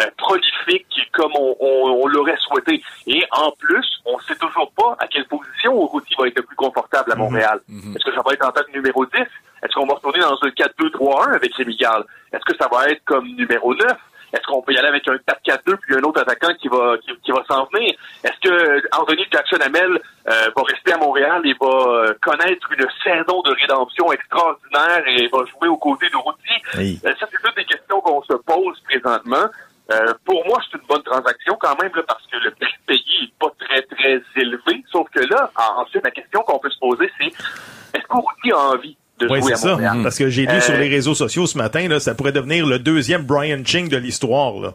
euh, prolifique comme on, on- on l'aurait souhaité. Et en plus, on sait toujours pas à quelle position Urruti va être le plus confortable à Montréal. Est-ce que ça va être en tant que numéro 10? Est-ce qu'on va retourner dans un 4-2-3-1 avec Rémi Gall? Est-ce que ça va être comme numéro 9? Est-ce qu'on peut y aller avec un 4-4-2 puis un autre attaquant qui va qui, qui va s'en venir? Est-ce que Anthony Jackson Hamel euh, va rester à Montréal et va euh, connaître une saison de rédemption extraordinaire et va jouer aux côtés de Routy? Oui. Euh, ça, c'est toutes des questions qu'on se pose présentement. Euh, pour moi, c'est une bonne transaction quand même là, parce que le prix payé n'est pas très, très élevé. Sauf que là, en- ensuite, la question qu'on peut se poser, c'est est-ce qu'Ourouti a envie de Oui, jouer à ça. Montréal? Parce que j'ai lu Euh, sur les réseaux sociaux ce matin, là, ça pourrait devenir le deuxième Brian Ching de l'histoire. là.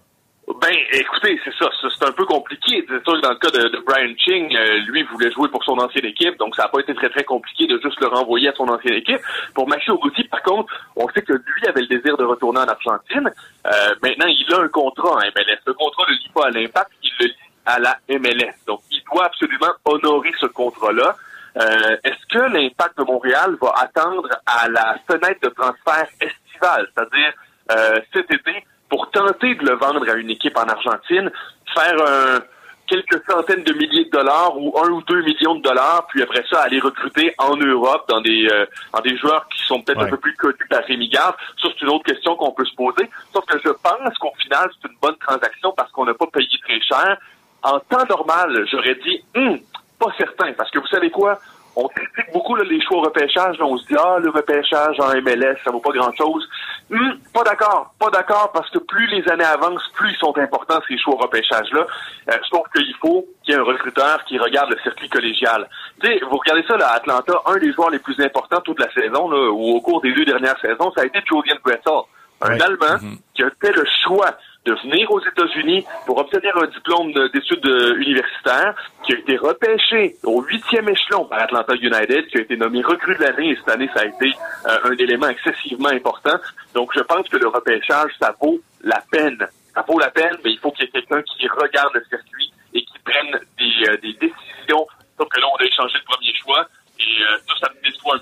Ben, écoutez, c'est ça, c'est un peu compliqué. C'est sûr que dans le cas de, de Brian Ching, euh, lui voulait jouer pour son ancienne équipe, donc ça n'a pas été très très compliqué de juste le renvoyer à son ancienne équipe. Pour Maxi Urruti, par contre, on sait que lui avait le désir de retourner en Argentine. Euh, maintenant, il a un contrat en MLS. Le contrat ne lie pas à l'impact, il le lie à la MLS. Donc, il doit absolument honorer ce contrat-là. Euh, Est-ce que l'impact de Montréal va attendre à la fenêtre de transfert estivale, c'est-à-dire euh, cet été, pour tenter de le vendre à une équipe en Argentine, faire quelques centaines de milliers de dollars ou un ou deux millions de dollars, puis après ça, aller recruter en Europe dans des euh, dans des joueurs qui sont peut-être Ouais. un peu plus connus par Rémi Garde. Ça, c'est une autre question qu'on peut se poser. Sauf que je pense qu'au final, c'est une bonne transaction parce qu'on n'a pas payé très cher. En temps normal, j'aurais dit, Hum, pas certain, parce que vous savez quoi? on critique beaucoup là, les choix au repêchage. Là, on se dit, ah, le repêchage en MLS, ça vaut pas grand-chose. Hum, pas d'accord. Pas d'accord parce que plus les années avancent, plus ils sont importants, ces choix au repêchage-là. Euh, sauf qu'il faut qu'il y ait un recruteur qui regarde le circuit collégial. Vous regardez ça là, à Atlanta, un des joueurs les plus importants toute la saison, là, ou au cours des deux dernières saisons, ça a été Julian Gressel, un Ouais. Allemand Mhm. qui a fait le choix de venir aux États-Unis pour obtenir un diplôme de- d'études euh, universitaires, qui a été repêché au huitième échelon par Atlanta United, qui a été nommé recrue de l'année, et cette année, ça a été euh, un élément excessivement important. Donc, je pense que le repêchage, ça vaut la peine. Ça vaut la peine, mais il faut qu'il y ait quelqu'un qui regarde le circuit et qui prenne des, euh, des décisions. Que là, on a échangé le premier choix, et euh, ça, ça me déçoit un.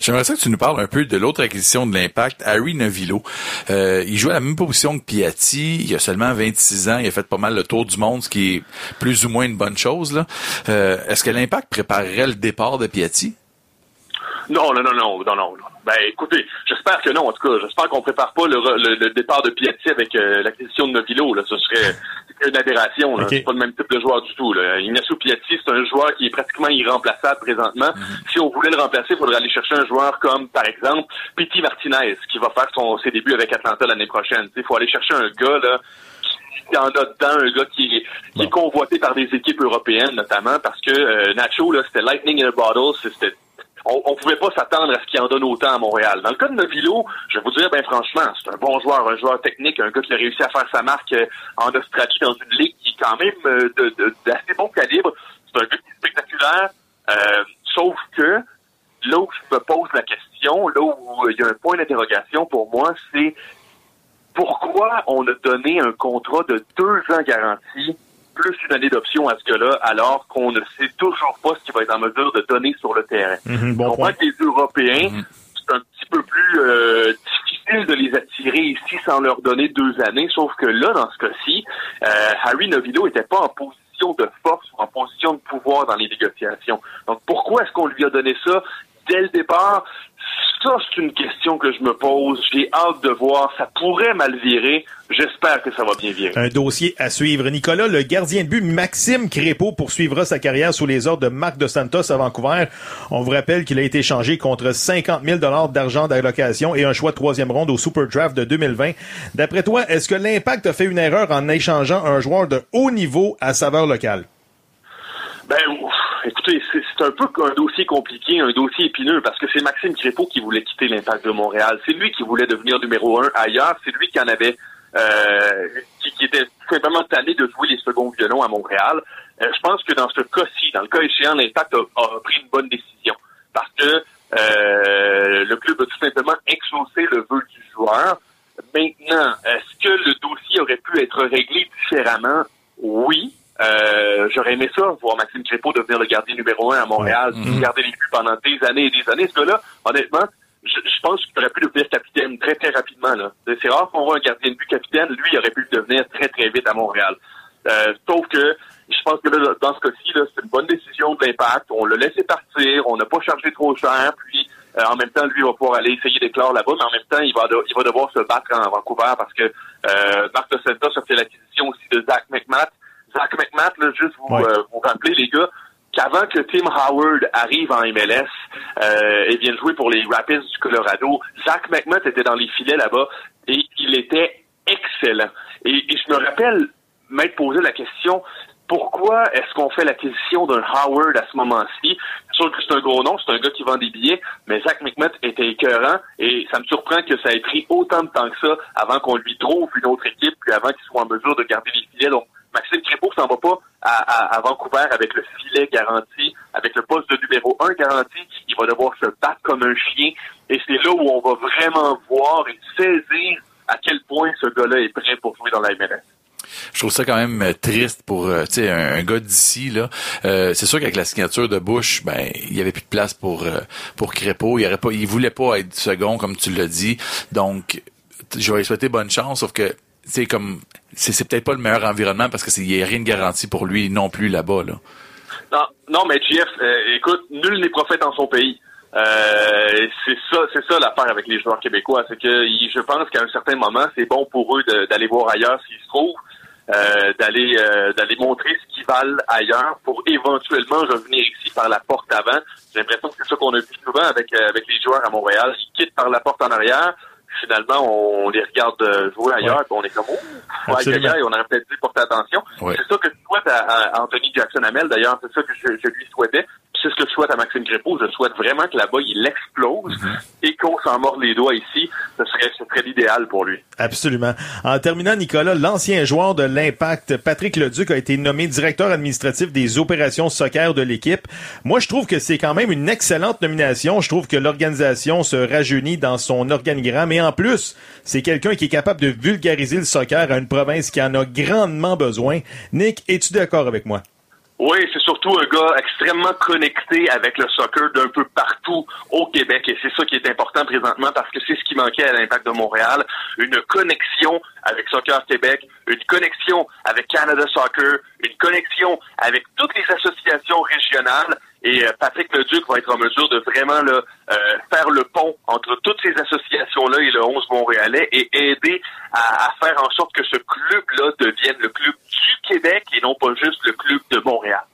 J'aimerais ça que tu nous parles un peu de l'autre acquisition de l'impact, Harry Novillo. Euh, il joue à la même position que Piatti, il a seulement 26 ans, il a fait pas mal le tour du monde, ce qui est plus ou moins une bonne chose. Euh, Est-ce que l'impact préparerait le départ de Piatti? Non, non, non, non, non, non. Ben, écoutez, j'espère que non, en tout cas. J'espère qu'on prépare pas le, le, départ de Piatti avec euh, l'acquisition de Novilo. Là. Ce serait une aberration. Là. Ok. C'est pas le même type de joueur du tout. Là. Ignacio Piatti, c'est un joueur qui est pratiquement irremplaçable présentement. Si on voulait le remplacer, il faudrait aller chercher un joueur comme, par exemple, Pity Martinez, qui va faire son, ses débuts avec Atlanta l'année prochaine. Il faut aller chercher un gars là, qui en a dedans, un gars qui est, qui est convoité par des équipes européennes, notamment, parce que euh, Nacho, là, c'était lightning in a bottle, c'était on, on pouvait pas s'attendre à ce qu'il en donne autant à Montréal. Dans le cas de Novilo, je vais vous dire, ben franchement, c'est un bon joueur, un joueur technique, un gars qui a réussi à faire sa marque euh, en Australie dans une ligue qui est quand même euh, d'assez bon calibre. C'est un gars qui est spectaculaire, euh, sauf que là où je me pose la question, là où il y a un point d'interrogation pour moi, c'est pourquoi on a donné un contrat de deux ans garanti plus une année d'option à ce gars-là, alors qu'on ne sait toujours pas ce qu'il va être en mesure de donner sur le terrain. Mhm, Je bon comprends point. que les Européens, c'est un petit peu plus euh, difficile de les attirer ici sans leur donner deux années, sauf que là, dans ce cas-ci, euh, Harry Novillo était pas en position de force ou en position de pouvoir dans les négociations. Donc pourquoi est-ce qu'on lui a donné ça dès le départ? Ça, c'est une question que je me pose. J'ai hâte de voir. Ça pourrait mal virer. J'espère que ça va bien virer. Un dossier à suivre. Nicolas, le gardien de but Maxime Crépeau poursuivra sa carrière sous les ordres de Marc de Santos à Vancouver. On vous rappelle qu'il a été échangé contre 50 000 d'argent d'allocation et un choix de troisième ronde au Super Draft de 2020. D'après toi, est-ce que l'Impact a fait une erreur en échangeant un joueur de haut niveau à saveur locale? Ben, ouf, écoutez, c'est un peu un dossier compliqué, un dossier épineux, parce que c'est Maxime Crépeau qui voulait quitter l'Impact de Montréal. C'est lui qui voulait devenir numéro un ailleurs. C'est lui qui en avait, euh, qui, qui était tout simplement tanné de jouer les seconds violons à Montréal. Euh, je pense que dans ce cas-ci, dans le cas échéant, l'Impact a, a pris une bonne décision, parce que euh, le club a tout simplement exaucé le vœu du joueur. Maintenant, est-ce que le dossier aurait pu être réglé différemment? Oui. Euh, j'aurais aimé ça, voir Maxime Crépeau devenir le gardien numéro un à Montréal, garder les buts pendant des années et des années. Ce gars-là, honnêtement, je, je pense qu'il aurait pu devenir capitaine très, très rapidement. C'est rare qu'on voit un gardien de but capitaine. Lui, il aurait pu le devenir très, très vite à Montréal. Euh, sauf que je pense que là, dans ce cas-ci, c'est une bonne décision de l'impact. On l'a laissé partir, on n'a pas chargé trop cher, puis euh, en même temps, lui va pouvoir aller essayer d'éclore là-bas, mais en même temps, il va, de- il va devoir se battre en Vancouver parce que euh, Marc de Santos a fait l'acquisition aussi de Zach McMath. Zach McMath, là, juste vous, Ouais. euh, vous rappeler, les gars, qu'avant que Tim Howard arrive en MLS euh, et vienne jouer pour les Rapids du Colorado, Zach McMath était dans les filets là-bas et il était excellent. Et, et je me rappelle m'être posé la question pourquoi est-ce qu'on fait l'acquisition d'un Howard à ce moment-ci? C'est sûr que c'est un gros nom, c'est un gars qui vend des billets, mais Zach McMath était écœurant et ça me surprend que ça ait pris autant de temps que ça avant qu'on lui trouve une autre équipe, puis avant qu'il soit en mesure de garder les filets. Donc, Maxime Crépeau s'en va pas à, à- à Vancouver avec le filet garanti, avec le poste de numéro un garanti. Il va devoir se battre comme un chien et c'est là où on va vraiment voir et saisir à quel point ce gars-là est prêt pour jouer dans la MLS. Je trouve ça quand même euh, triste pour euh, un, un gars d'ici là. Euh, c'est sûr qu'avec la signature de Bush, ben il y avait plus de place pour euh, pour Crépeau. Il y aurait pas, il voulait pas être second comme tu l'as dit. Donc je vais lui souhaiter bonne chance, sauf que c'est comme c'est peut-être pas le meilleur environnement parce que c'est il y a rien de garanti pour lui non plus là-bas là. Non, non, mais JF, euh, écoute, nul n'est prophète en son pays. Euh, c'est ça, c'est ça l'affaire avec les joueurs québécois, c'est que je pense qu'à un certain moment, c'est bon pour eux d'aller voir ailleurs s'ils se trouvent, euh, d'aller euh, d'aller montrer ce qu'ils valent ailleurs pour éventuellement revenir ici par la porte avant. J'ai l'impression que c'est ça qu'on a vu souvent avec, avec les joueurs à Montréal. Ils quittent par la porte en arrière. Finalement, on les regarde euh, jouer ailleurs, Ouais. puis on est comme, oh, ouais, on aurait peut-être dû porter attention. Ouais. C'est ça que je souhaite à, à Anthony Jackson Hamel, d'ailleurs, c'est ça que je, je lui souhaitais. C'est ce que je souhaite à Maxime Crépeau. Je souhaite vraiment que là-bas, il explose et qu'on s'en morde les doigts ici. Ce serait, ce serait l'idéal pour lui. Absolument. En terminant, Nicolas, l'ancien joueur de l'Impact, Patrick Leduc, a été nommé directeur administratif des opérations soccer de l'équipe. Moi, je trouve que c'est quand même une excellente nomination. Je trouve que l'organisation se rajeunit dans son organigramme et en plus, c'est quelqu'un qui est capable de vulgariser le soccer à une province qui en a grandement besoin. Nick, es-tu d'accord avec moi? Oui, c'est surtout un gars extrêmement connecté avec le soccer d'un peu partout au Québec. Et c'est ça qui est important présentement parce que c'est ce qui manquait à l'Impact de Montréal, une connexion avec Soccer Québec, une connexion avec Canada Soccer, une connexion avec toutes les associations régionales et euh, Patrick Leduc va être en mesure de vraiment euh, faire le pont entre toutes ces associations-là et le 11 Montréalais et aider à, à faire en sorte que ce club-là devienne le club du Québec et non pas juste le club de Montréal.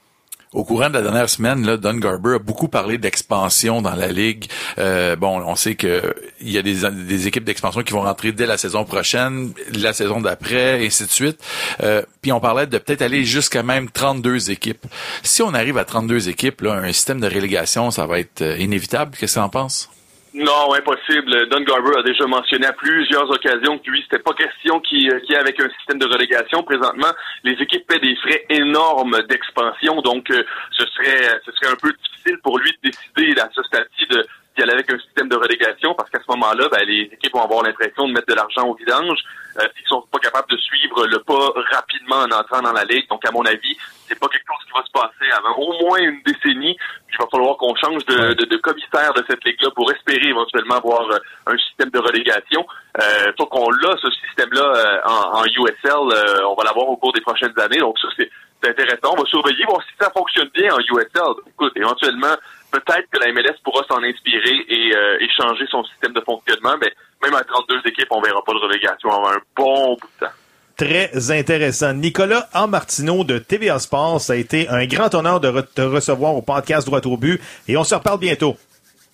Au courant de la dernière semaine, là, Don Garber a beaucoup parlé d'expansion dans la ligue. Euh, bon, on sait que il y a des, équipes d'expansion qui vont rentrer dès la saison prochaine, la saison d'après, et ainsi de suite. Euh, puis on parlait de peut-être aller jusqu'à même 32 équipes. Si on arrive à 32 équipes, là, un système de relégation, ça va être euh, inévitable. Qu'est-ce que tu en penses? Non, impossible. Don Garber a déjà mentionné à plusieurs occasions que lui, c'était pas question qu'il euh, qu'il y ait avec un système de relégation. Présentement, les équipes paient des frais énormes d'expansion, donc euh, ce serait ce serait un peu difficile pour lui de décider à ce stade-ci de d'y aller avec un système de relégation, parce qu'à ce moment-là, ben, les équipes vont avoir l'impression de mettre de l'argent au vidange. Euh, S'ils sont pas capables de suivre le pas rapidement en entrant dans la ligue. Donc, à mon avis, c'est pas quelque chose qui va se passer avant au moins une décennie. Il va falloir qu'on change de, de, de commissaire de cette ligue-là pour espérer éventuellement avoir euh, un système de relégation. Euh, faut qu'on l'a, ce système-là, euh, en, en USL. euh, on va l'avoir au cours des prochaines années. Donc, ça, c'est c'est intéressant. On va surveiller, voir si ça fonctionne bien en USL. Écoute, éventuellement, peut-être que la MLS pourra s'en inspirer et, euh, et changer son système de fonctionnement, mais même à 32 équipes, on verra pas de relégation avant un bon bout de temps. Très intéressant. Nicolas Martineau de TVA Sports, ça a été un grand honneur de re- te recevoir au podcast Droit au but et on se reparle bientôt.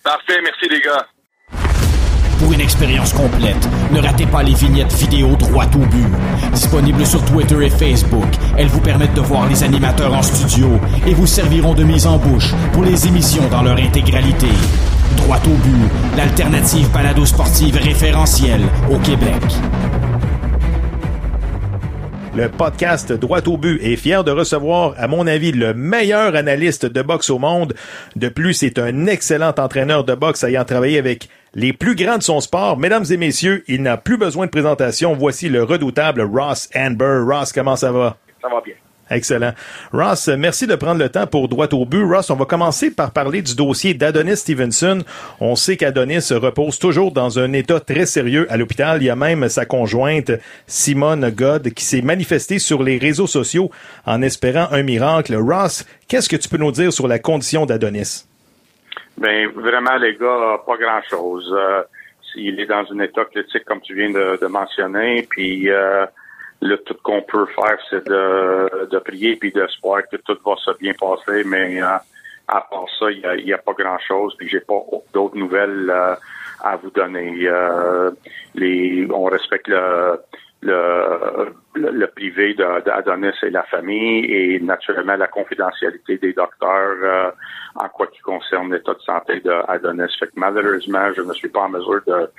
Parfait, merci les gars. Une expérience complète, ne ratez pas les vignettes vidéo droit au but. Disponibles sur Twitter et Facebook, elles vous permettent de voir les animateurs en studio et vous serviront de mise en bouche pour les émissions dans leur intégralité. Droit au but, l'alternative balado sportive référentielle au Québec. Le podcast Droit au but est fier de recevoir, à mon avis, le meilleur analyste de boxe au monde. De plus, c'est un excellent entraîneur de boxe ayant travaillé avec les plus grands de son sport. Mesdames et messieurs, il n'a plus besoin de présentation. Voici le redoutable Ross Amber. Ross, comment ça va? Ça va bien. Excellent. Ross, merci de prendre le temps pour droit au but. Ross, on va commencer par parler du dossier d'Adonis Stevenson. On sait qu'Adonis repose toujours dans un état très sérieux à l'hôpital. Il y a même sa conjointe, Simone God, qui s'est manifestée sur les réseaux sociaux en espérant un miracle. Ross, qu'est-ce que tu peux nous dire sur la condition d'Adonis? Ben vraiment, les gars, pas grand-chose. Euh, il est dans un état critique, comme tu viens de, de mentionner, puis euh, là, tout qu'on peut faire, c'est de, de prier puis d'espoir que tout va se bien passer, mais euh, à part ça, il y a, y a pas grand-chose, puis j'ai pas d'autres nouvelles euh, à vous donner. Euh, les, on respecte le, le, le, le privé d'Adonis et la famille et naturellement la confidentialité des docteurs euh, en quoi qui concerne l'état de santé d'Adonis. Fait que malheureusement, je ne suis pas en mesure de,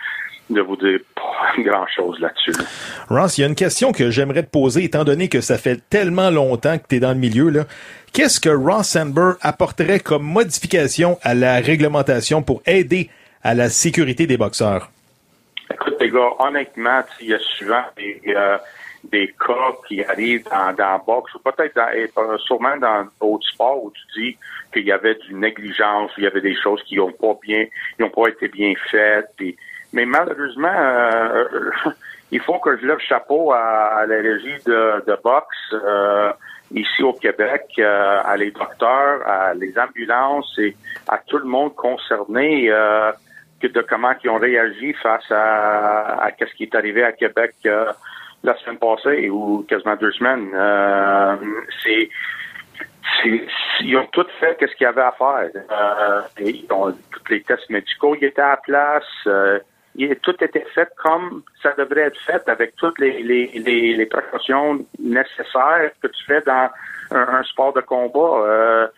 de vous dire pas grand-chose là-dessus. Ross, il y a une question que j'aimerais te poser, étant donné que ça fait tellement longtemps que tu es dans le milieu. Qu'est-ce que Ross Amber apporterait comme modification à la réglementation pour aider à la sécurité des boxeurs? Écoute, les gars, honnêtement, il y a souvent des, euh, des cas qui arrivent dans, dans boxe, ou peut-être dans, euh, sûrement dans d'autres sports où tu dis qu'il y avait du négligence, il y avait des choses qui n'ont pas bien, qui n'ont pas été bien faites. mais malheureusement, euh, il faut que je lève chapeau à, à la régie de, de boxe euh, ici au Québec, euh, à les docteurs, à les ambulances et à tout le monde concerné. De comment ils ont réagi face à, ce qui est arrivé à Québec euh, la semaine passée ou quasiment deux semaines. Euh, ils ont tout fait ce qu'il y avait à faire. Euh, tous les tests médicaux étaient à place. Tout était fait comme ça devrait être fait, avec toutes les, précautions nécessaires que tu fais dans un sport de combat.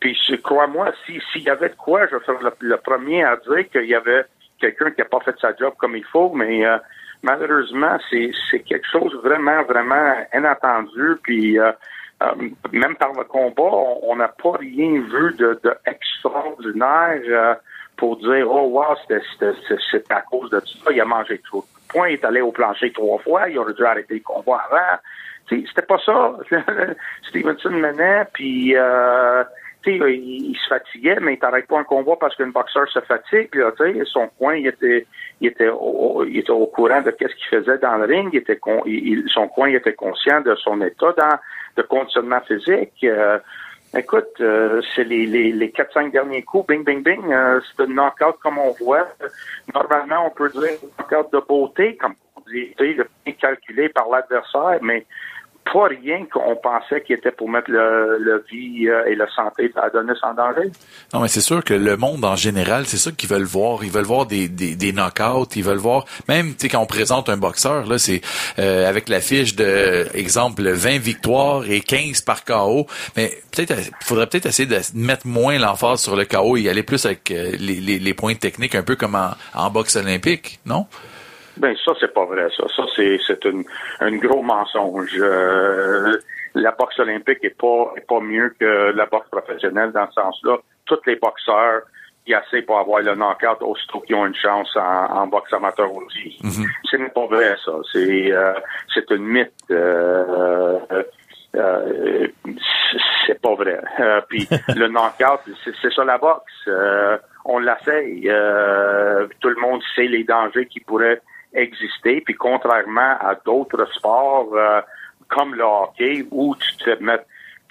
Puis crois-moi, si s'il y avait de quoi, je serais le, le premier à dire qu'il y avait quelqu'un qui n'a pas fait sa job comme il faut, mais euh, malheureusement, c'est quelque chose vraiment, vraiment inattendu. Puis euh, euh, même par le combat, on n'a pas rien vu de, de extraordinaire euh, pour dire Oh wow, c'est à cause de ça, il a mangé trop de points, il est allé au plancher trois fois, il aurait dû arrêter le combat avant. C'était pas ça. Stevenson menait, puis euh, il, il, se fatiguait, mais il t'arrête pas un combat parce qu'un boxeur se fatigue. Là, son coin, il était, il était, au, il était au courant de qu'est-ce qu'il faisait dans le ring. Il était, il, son coin, il était conscient de son état dans, de conditionnement physique. Euh, écoute, euh, c'est les, les, les 4-5 derniers coups, bing, bing, bing, euh, c'est un knockout comme on voit. Normalement, on peut dire un knockout de beauté, comme on dit, calculé par l'adversaire, mais pas rien qu'on pensait qu'il était pour mettre le, le vie euh, et la santé à Adonis en danger. Non, mais c'est sûr que le monde en général, c'est ça qu'ils veulent voir. Ils veulent voir des, des, des knockouts, ils veulent voir, même quand on présente un boxeur, là, c'est euh, avec la fiche de, exemple, 20 victoires et 15 par KO. Mais peut-être, faudrait peut-être essayer de mettre moins l'emphase sur le KO et aller plus avec euh, les, les, les, points techniques, un peu comme en boxe olympique, non? Ben ça c'est pas vrai ça. Ça c'est c'est une un gros mensonge. Euh, la boxe olympique est pas est pas mieux que la boxe professionnelle dans ce sens-là. Tous les boxeurs y assez pour avoir le knockout aussitôt qu'ils ont une chance en, en boxe amateur aussi. Mm-hmm. Ce n'est pas vrai ça. C'est euh, c'est une mythe. Euh, euh, c'est pas vrai. Euh, puis le knockout, c'est ça la boxe. Euh, on l'essaye. Euh, tout le monde sait les dangers qui pourraient exister. Puis contrairement à d'autres sports euh, comme le hockey, où tu te mets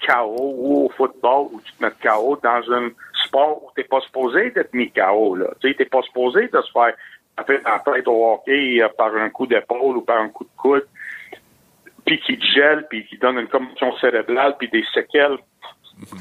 KO, ou au football, où tu te mets KO dans un sport où tu n'es pas supposé d'être mis KO. Tu n'es pas supposé de se faire taper en tête au hockey euh, par un coup d'épaule ou par un coup de coude, puis qui te gèle, puis qui donne une commotion cérébrale, puis des séquelles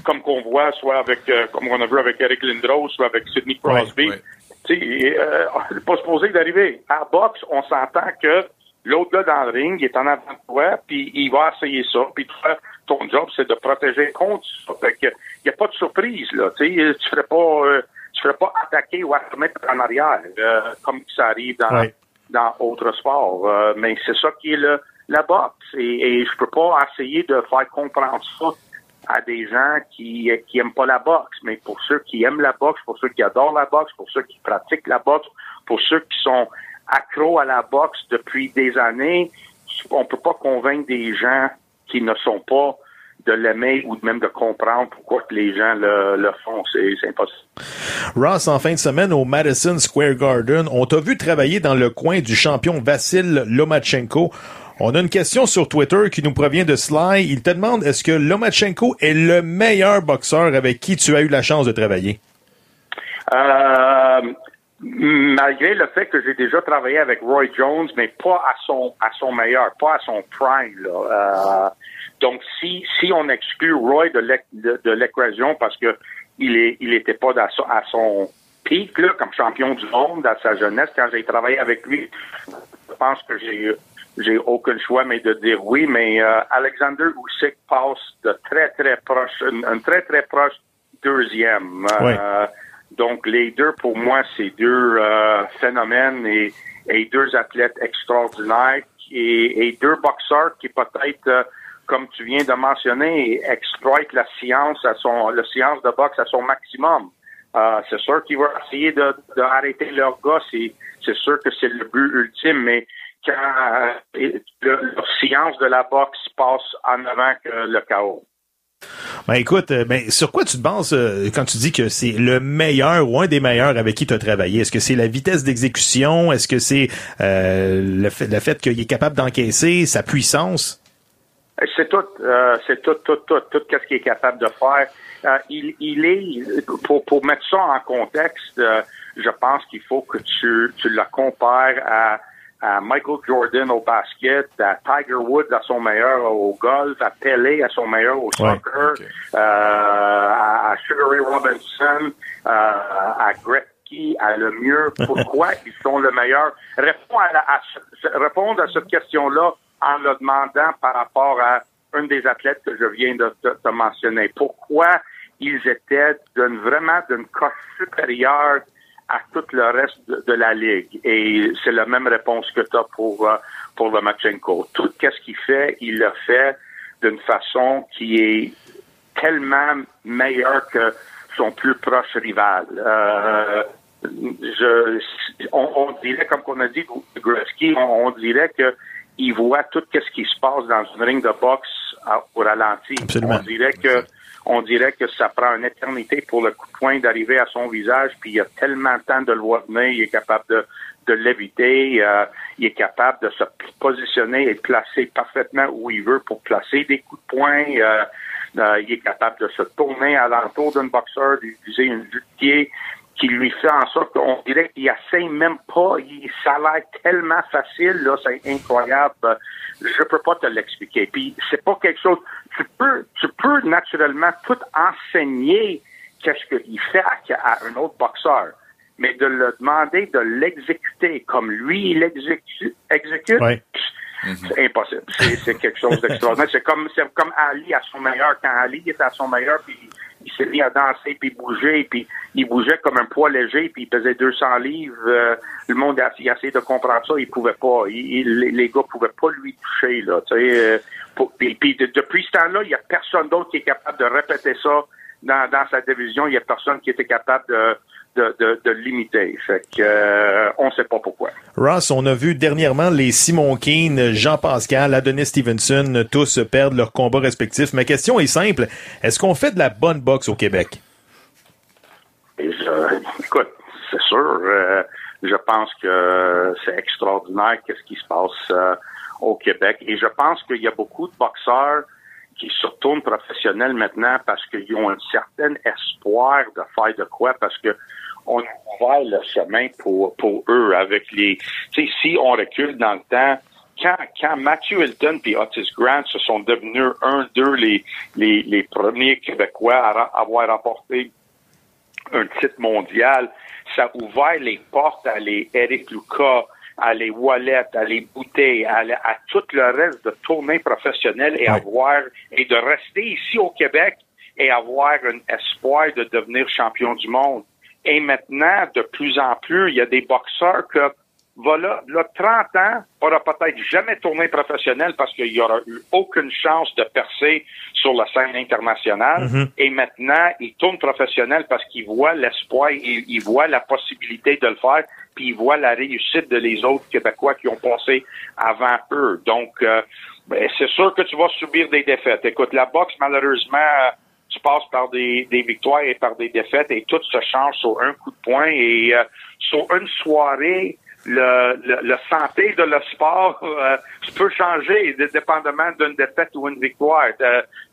comme qu'on voit, soit avec, euh, comme on a vu avec Eric Lindros, soit avec Sidney Crosby. Ouais, ouais. Tu sais, euh, pas supposé d'arriver. À boxe, on s'entend que l'autre gars dans le ring, il est en avant de toi, puis il va essayer ça, puis toi, ton job, c'est de protéger contre ça. Fait que, il n'y a pas de surprise, là. Tu sais, tu ferais pas, euh, tu ferais pas attaquer ou à te mettre en arrière, euh, comme ça arrive dans, ouais. dans autres sports. Euh, mais c'est ça qui est le, la boxe. Et, et je peux pas essayer de faire comprendre ça à des gens qui qui aiment pas la boxe, mais pour ceux qui aiment la boxe, pour ceux qui adorent la boxe, pour ceux qui pratiquent la boxe, pour ceux qui sont accros à la boxe depuis des années, on peut pas convaincre des gens qui ne sont pas de l'aimer ou même de comprendre pourquoi les gens le, le font. C'est impossible. Ross, en fin de semaine au Madison Square Garden, on t'a vu travailler dans le coin du champion Vassil Lomachenko. On a une question sur Twitter qui nous provient de Sly. Il te demande est-ce que Lomachenko est le meilleur boxeur avec qui tu as eu la chance de travailler? Euh, malgré le fait que j'ai déjà travaillé avec Roy Jones, mais pas à son à son meilleur, pas à son prime. Euh, donc si si on exclut Roy de l'équation parce que il est il était pas à son, pic là, comme champion du monde à sa jeunesse quand j'ai travaillé avec lui, je pense que j'ai j'ai aucun choix mais de dire oui, mais euh, Alexander Usyk passe de très très proche, un, très très proche deuxième. Oui. Euh, donc les deux pour moi c'est deux euh, phénomènes et, et, deux athlètes extraordinaires et, et deux boxeurs qui peut-être euh, comme tu viens de mentionner exploitent la science à son la science de boxe à son maximum. Euh, c'est sûr qu'ils vont essayer de, de arrêter leur gars, c'est c'est sûr que c'est le but ultime, mais quand euh, le, leur science de la boxe passe en avant que le chaos. Ben écoute, ben, sur quoi tu te bases euh, quand tu dis que c'est le meilleur ou un des meilleurs avec qui tu as travaillé? Est-ce que c'est la vitesse d'exécution? Est-ce que c'est euh, le fait, le fait qu'il est capable d'encaisser, sa puissance? C'est tout, euh, c'est tout, tout, tout, tout, qu'est-ce qu'il est capable de faire. Euh, il, il est, pour, pour mettre ça en contexte, je pense qu'il faut que tu, tu le compares à à Michael Jordan au basket, à Tiger Woods à son meilleur au golf, à Pelé à son meilleur au soccer, ouais, okay. euh, Gregory Robinson, euh, à Gretzky, à Lemieux. Pourquoi ils sont le meilleur? Réponds à, la, à, répondre à cette question-là en le demandant par rapport à un des athlètes que je viens de te, mentionner. Pourquoi ils étaient d'une, vraiment d'une coche supérieure à tout le reste de, la ligue. Et c'est la même réponse que tu as pour, euh, pour le Machenko. Tout ce qu'il fait, il le fait d'une façon qui est tellement meilleure que son plus proche rival. Euh, je, on, dirait, comme on a dit, Gretzky, on, dirait que il voit tout ce qui se passe dans une ring de boxe au ralenti. On dirait que on dirait que ça prend une éternité pour le coup de poing d'arriver à son visage, puis il y a tellement de temps de le voir venir, il est capable de, de l'éviter, euh, il est capable de se positionner et de placer parfaitement où il veut pour placer des coups de poing, euh, euh, il est capable de se tourner à l'entour d'un boxeur, d'utiliser une vue de pied qui lui fait en sorte qu'on dirait qu'il essaie même pas, il, ça a l'air tellement facile, là, c'est incroyable je peux pas te l'expliquer. Puis c'est pas quelque chose. Tu peux, tu peux naturellement tout enseigner qu'est-ce qu'il fait à, un autre boxeur, mais de le demander de l'exécuter comme lui il l'exécute, exécute, c'est impossible. C'est quelque chose d'extraordinaire. C'est comme, comme Ali à son meilleur quand Ali était à son meilleur puis il s'est mis à danser puis bouger puis il bougeait comme un poids léger puis il pesait 200 livres. Euh, le monde a, essayé de comprendre ça, il pouvait pas. Il, les, gars pouvaient pas lui toucher là. Tu sais, euh, puis, depuis ce temps-là, il y a personne d'autre qui est capable de répéter ça dans, dans sa division. Il y a personne qui était capable de de, de, de limiter. Fait que euh, on sait pas pourquoi. Ross, on a vu dernièrement les Simon Keane, Jean Pascal, Adonis Stevenson tous perdre leurs combats respectifs. Ma question est simple. Est-ce qu'on fait de la bonne boxe au Québec? écoute, c'est sûr. Euh, je pense que c'est extraordinaire qu'est-ce qui se passe euh, au Québec. Et je pense qu'il y a beaucoup de boxeurs qui se retournent professionnels maintenant parce qu'ils ont un certain espoir de faire de quoi, parce que on ouvert le chemin pour, pour eux avec les... Si on recule dans le temps, quand, quand Matthew Hilton et Otis Grant se sont devenus un d'eux les, les, les premiers Québécois à avoir remporté un titre mondial, ça a ouvert les portes à les Eric Lucas, à les wallets, à les bouteilles, à, tout le reste de tournées professionnelles et avoir et de rester ici au Québec et avoir un espoir de devenir champion du monde. Et maintenant, de plus en plus, il y a des boxeurs que voilà, là, 30 ans, aura peut-être jamais tourné professionnel parce qu'il n'y aura eu aucune chance de percer sur la scène internationale. Mm-hmm. Et maintenant, il tourne professionnel parce qu'il voit l'espoir, il, il voit la possibilité de le faire, puis il voit la réussite de les autres Québécois qui ont passé avant eux. Donc, euh, ben, c'est sûr que tu vas subir des défaites. Écoute, la boxe, malheureusement, tu passes par des, des victoires et par des défaites et tout se change sur un coup de poing et euh, sur une soirée le, le, santé de le sport euh, peut changer dépendamment d'une défaite ou une victoire.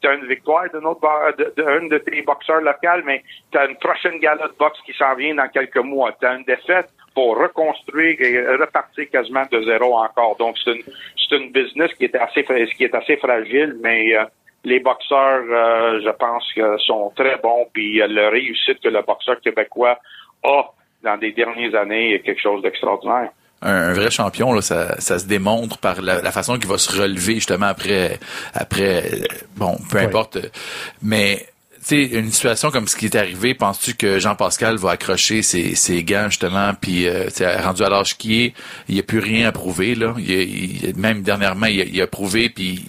Tu as une victoire d'un autre de, de, de tes boxeurs locaux, mais tu as une prochaine gala de boxe qui s'en vient dans quelques mois. Tu as une défaite pour reconstruire et repartir quasiment de zéro encore. Donc c'est une c'est une business qui est assez qui est assez fragile, mais euh, les boxeurs, euh, je pense, que sont très bons. Puis la réussite que le boxeur québécois a dans des dernières années quelque chose d'extraordinaire. Un, vrai champion, là, ça, ça se démontre par la, façon qu'il va se relever justement après, après, bon, peu importe. Mais tu sais, une situation comme ce qui est arrivé, penses-tu que Jean-Pascal va accrocher ses, ses gants justement, puis euh, rendu à l'âge qui est, il n'y a plus rien à prouver là. Il, même dernièrement, il, a prouvé, puis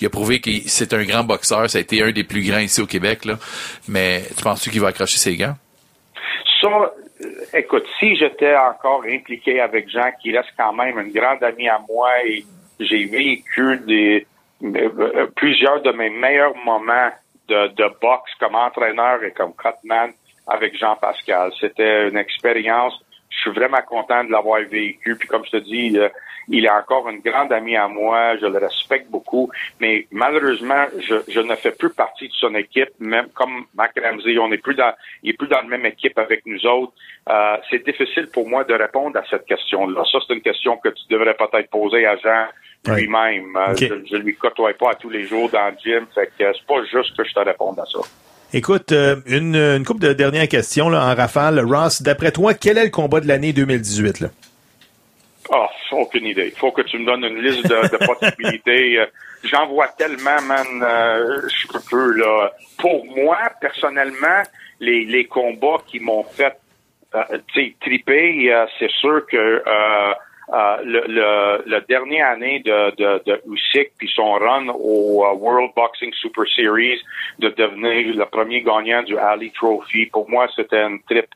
il, a prouvé que c'est un grand boxeur. Ça a été un des plus grands ici au Québec là. Mais tu penses-tu qu'il va accrocher ses gants? Ça, écoute, si j'étais encore impliqué avec Jean, qui reste quand même une grande amie à moi, et j'ai vécu des euh, plusieurs de mes meilleurs moments de, de boxe comme entraîneur et comme cutman avec Jean Pascal. C'était une expérience. Je suis vraiment content de l'avoir vécu. Puis comme je te dis, euh, il est encore une grande amie à moi, je le respecte beaucoup, mais malheureusement, je, je ne fais plus partie de son équipe, même comme Mac Ramsey, on n'est plus dans, il est plus dans la même équipe avec nous autres. Euh, c'est difficile pour moi de répondre à cette question-là. Ça, c'est une question que tu devrais peut-être poser à Jean lui-même. Euh, je, je lui côtoie pas à tous les jours dans le gym, fait que c'est pas juste que je te réponde à ça. Écoute, euh, une, une couple de dernières questions là, en rafale. Ross, d'après toi, quel est le combat de l'année 2018? Là? Oh, aucune idée. Il faut que tu me donnes une liste de, de possibilités. Euh, J'en vois tellement, man. Euh, je peux là. Pour moi, personnellement, les, les combats qui m'ont fait euh, triper, euh, c'est sûr que le, le, le dernier année de, de, de Usyk puis son run au World Boxing Super Series de devenir le premier gagnant du Ali Trophy, pour moi, c'était une trip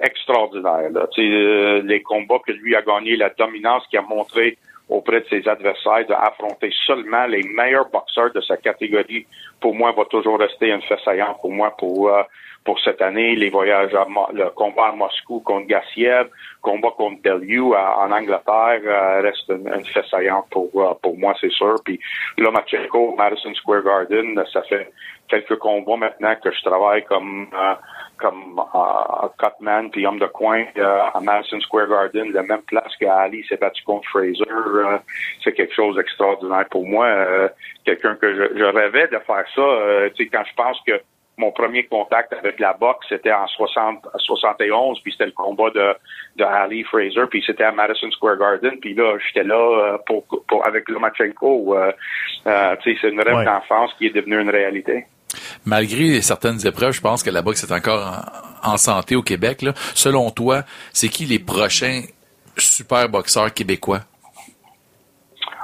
extraordinaire. Là. Euh, les combats que lui a gagné, la dominance qu'il a montré auprès de ses adversaires, d'affronter seulement les meilleurs boxeurs de sa catégorie, pour moi, va toujours rester une fait saillante pour moi pour euh, pour cette année. Les voyages, à le combat à Moscou contre Gassiev, combat contre Bellew en Angleterre euh, reste une, une pour euh, pour moi, c'est sûr. Puis Lomachenko, Madison Square Garden, ça fait quelques combats maintenant que je travaille comme euh, comme euh, Cutman puis homme de coin euh, à Madison Square Garden, la même place qu'Ali s'est battu contre Fraser. euh, c'est quelque chose d'extraordinaire pour moi. Euh, Quelqu'un que je, je rêvais de faire ça. euh, tu sais, quand je pense que mon premier contact avec la boxe, c'était en 60, 71, puis c'était le combat de, de Ali Fraser, puis c'était à Madison Square Garden, puis là, j'étais là euh, pour, pour, avec Lomachenko. Euh, euh, tu sais, c'est une rêve Ouais. d'enfance qui est devenue une réalité. Malgré certaines épreuves, je pense que la boxe est encore en, santé au Québec. Selon toi, c'est qui les prochains super boxeurs québécois?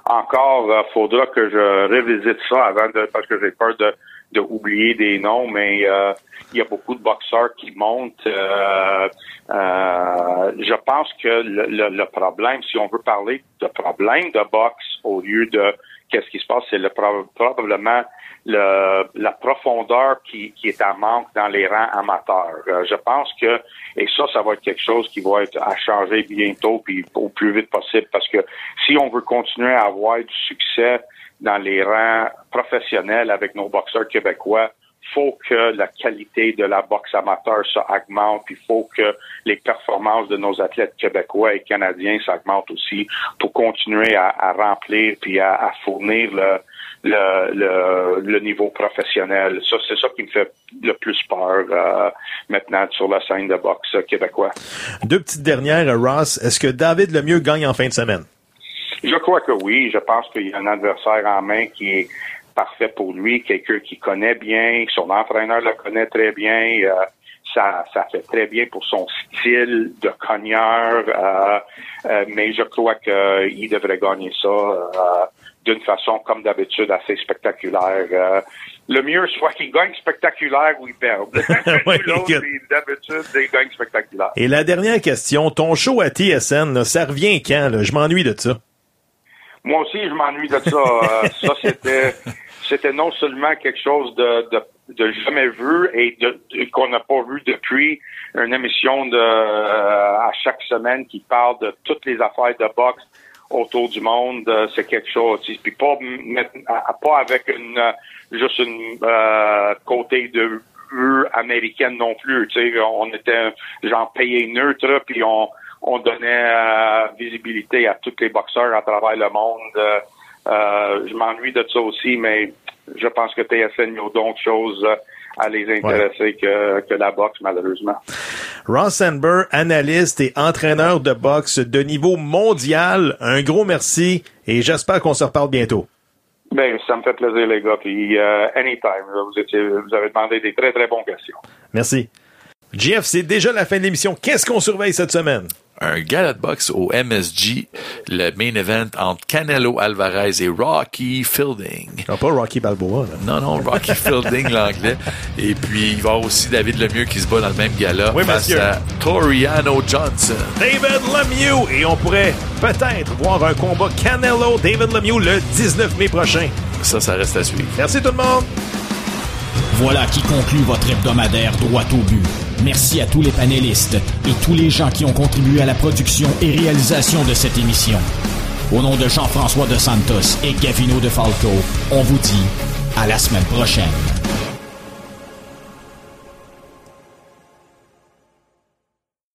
encore, euh, faudra que je révisite ça avant de, parce que j'ai peur de, oublier des noms, mais euh, il y a beaucoup de boxeurs qui montent. Euh, euh, je pense que le, le problème, si on veut parler de problème de boxe au lieu de qu'est-ce qui se passe, c'est le pro- probablement le, la profondeur qui, qui est à manque dans les rangs amateurs. Euh, je pense que, et ça, ça va être quelque chose qui va être à changer bientôt, puis au plus vite possible, parce que si on veut continuer à avoir du succès dans les rangs professionnels avec nos boxeurs québécois, faut que la qualité de la boxe amateur s'augmente, puis faut que les performances de nos athlètes québécois et canadiens s'augmentent aussi pour continuer à, à remplir puis à, à fournir le, le, le, le niveau professionnel. Ça, c'est ça qui me fait le plus peur euh, maintenant sur la scène de boxe québécois. Deux petites dernières, euh, Ross. Est-ce que David Lemieux gagne en fin de semaine? Je crois que oui. Je pense qu'il y a un adversaire en main qui est parfait pour lui, quelqu'un qui connaît bien, son entraîneur le connaît très bien. euh, ça, ça fait très bien pour son style de cogneur, euh, euh, mais je crois qu'il devrait gagner ça d'une façon, comme d'habitude, assez spectaculaire. Le mieux, soit qu'il gagne spectaculaire ou il perd. Ouais, L'autre, écoute. c'est d'habitude, il gagne spectaculaire. Et la dernière question, ton show à TSN, là, ça revient quand? là? Je m'ennuie de ça. Moi aussi, je m'ennuie de ça. Euh, ça, c'était, c'était non seulement quelque chose de, de, de jamais vu et de, qu'on n'a pas vu depuis une émission de euh, à chaque semaine qui parle de toutes les affaires de boxe autour du monde. Euh, c'est quelque chose. Puis pas pas avec une euh, juste une euh, côté de américaine non plus. On était genre payé neutre, puis on on donnait euh, visibilité à tous les boxeurs à travers le monde. Euh, je m'ennuie de ça aussi, mais je pense que TSN a d'autres choses à les intéresser que, que la boxe, malheureusement. Ross Sandberg, analyste et entraîneur de boxe de niveau mondial, un gros merci et j'espère qu'on se reparle bientôt. Ben, ça me fait plaisir, les gars. Puis, euh, anytime, vous, étiez, vous avez demandé des très, très bonnes questions. Merci. Jeff, c'est déjà la fin de l'émission. Qu'est-ce qu'on surveille cette semaine? Un gala de boxe au MSG, le main event entre Canelo Alvarez et Rocky Fielding. Non, pas Rocky Balboa. Là. Non, non, Rocky Fielding, l'anglais. Et puis, il va y avoir aussi David Lemieux qui se bat dans le même gala Oui, face monsieur. à Toriano Johnson. David Lemieux et on pourrait peut-être voir un combat Canelo-David Lemieux le 19 mai prochain. Ça, ça reste à suivre. Merci tout le monde. Voilà qui conclut votre hebdomadaire droit au but. Merci à tous les panélistes et tous les gens qui ont contribué à la production et réalisation de cette émission. Au nom de Jean-François de Santos et Gavino de Falco, on vous dit à la semaine prochaine.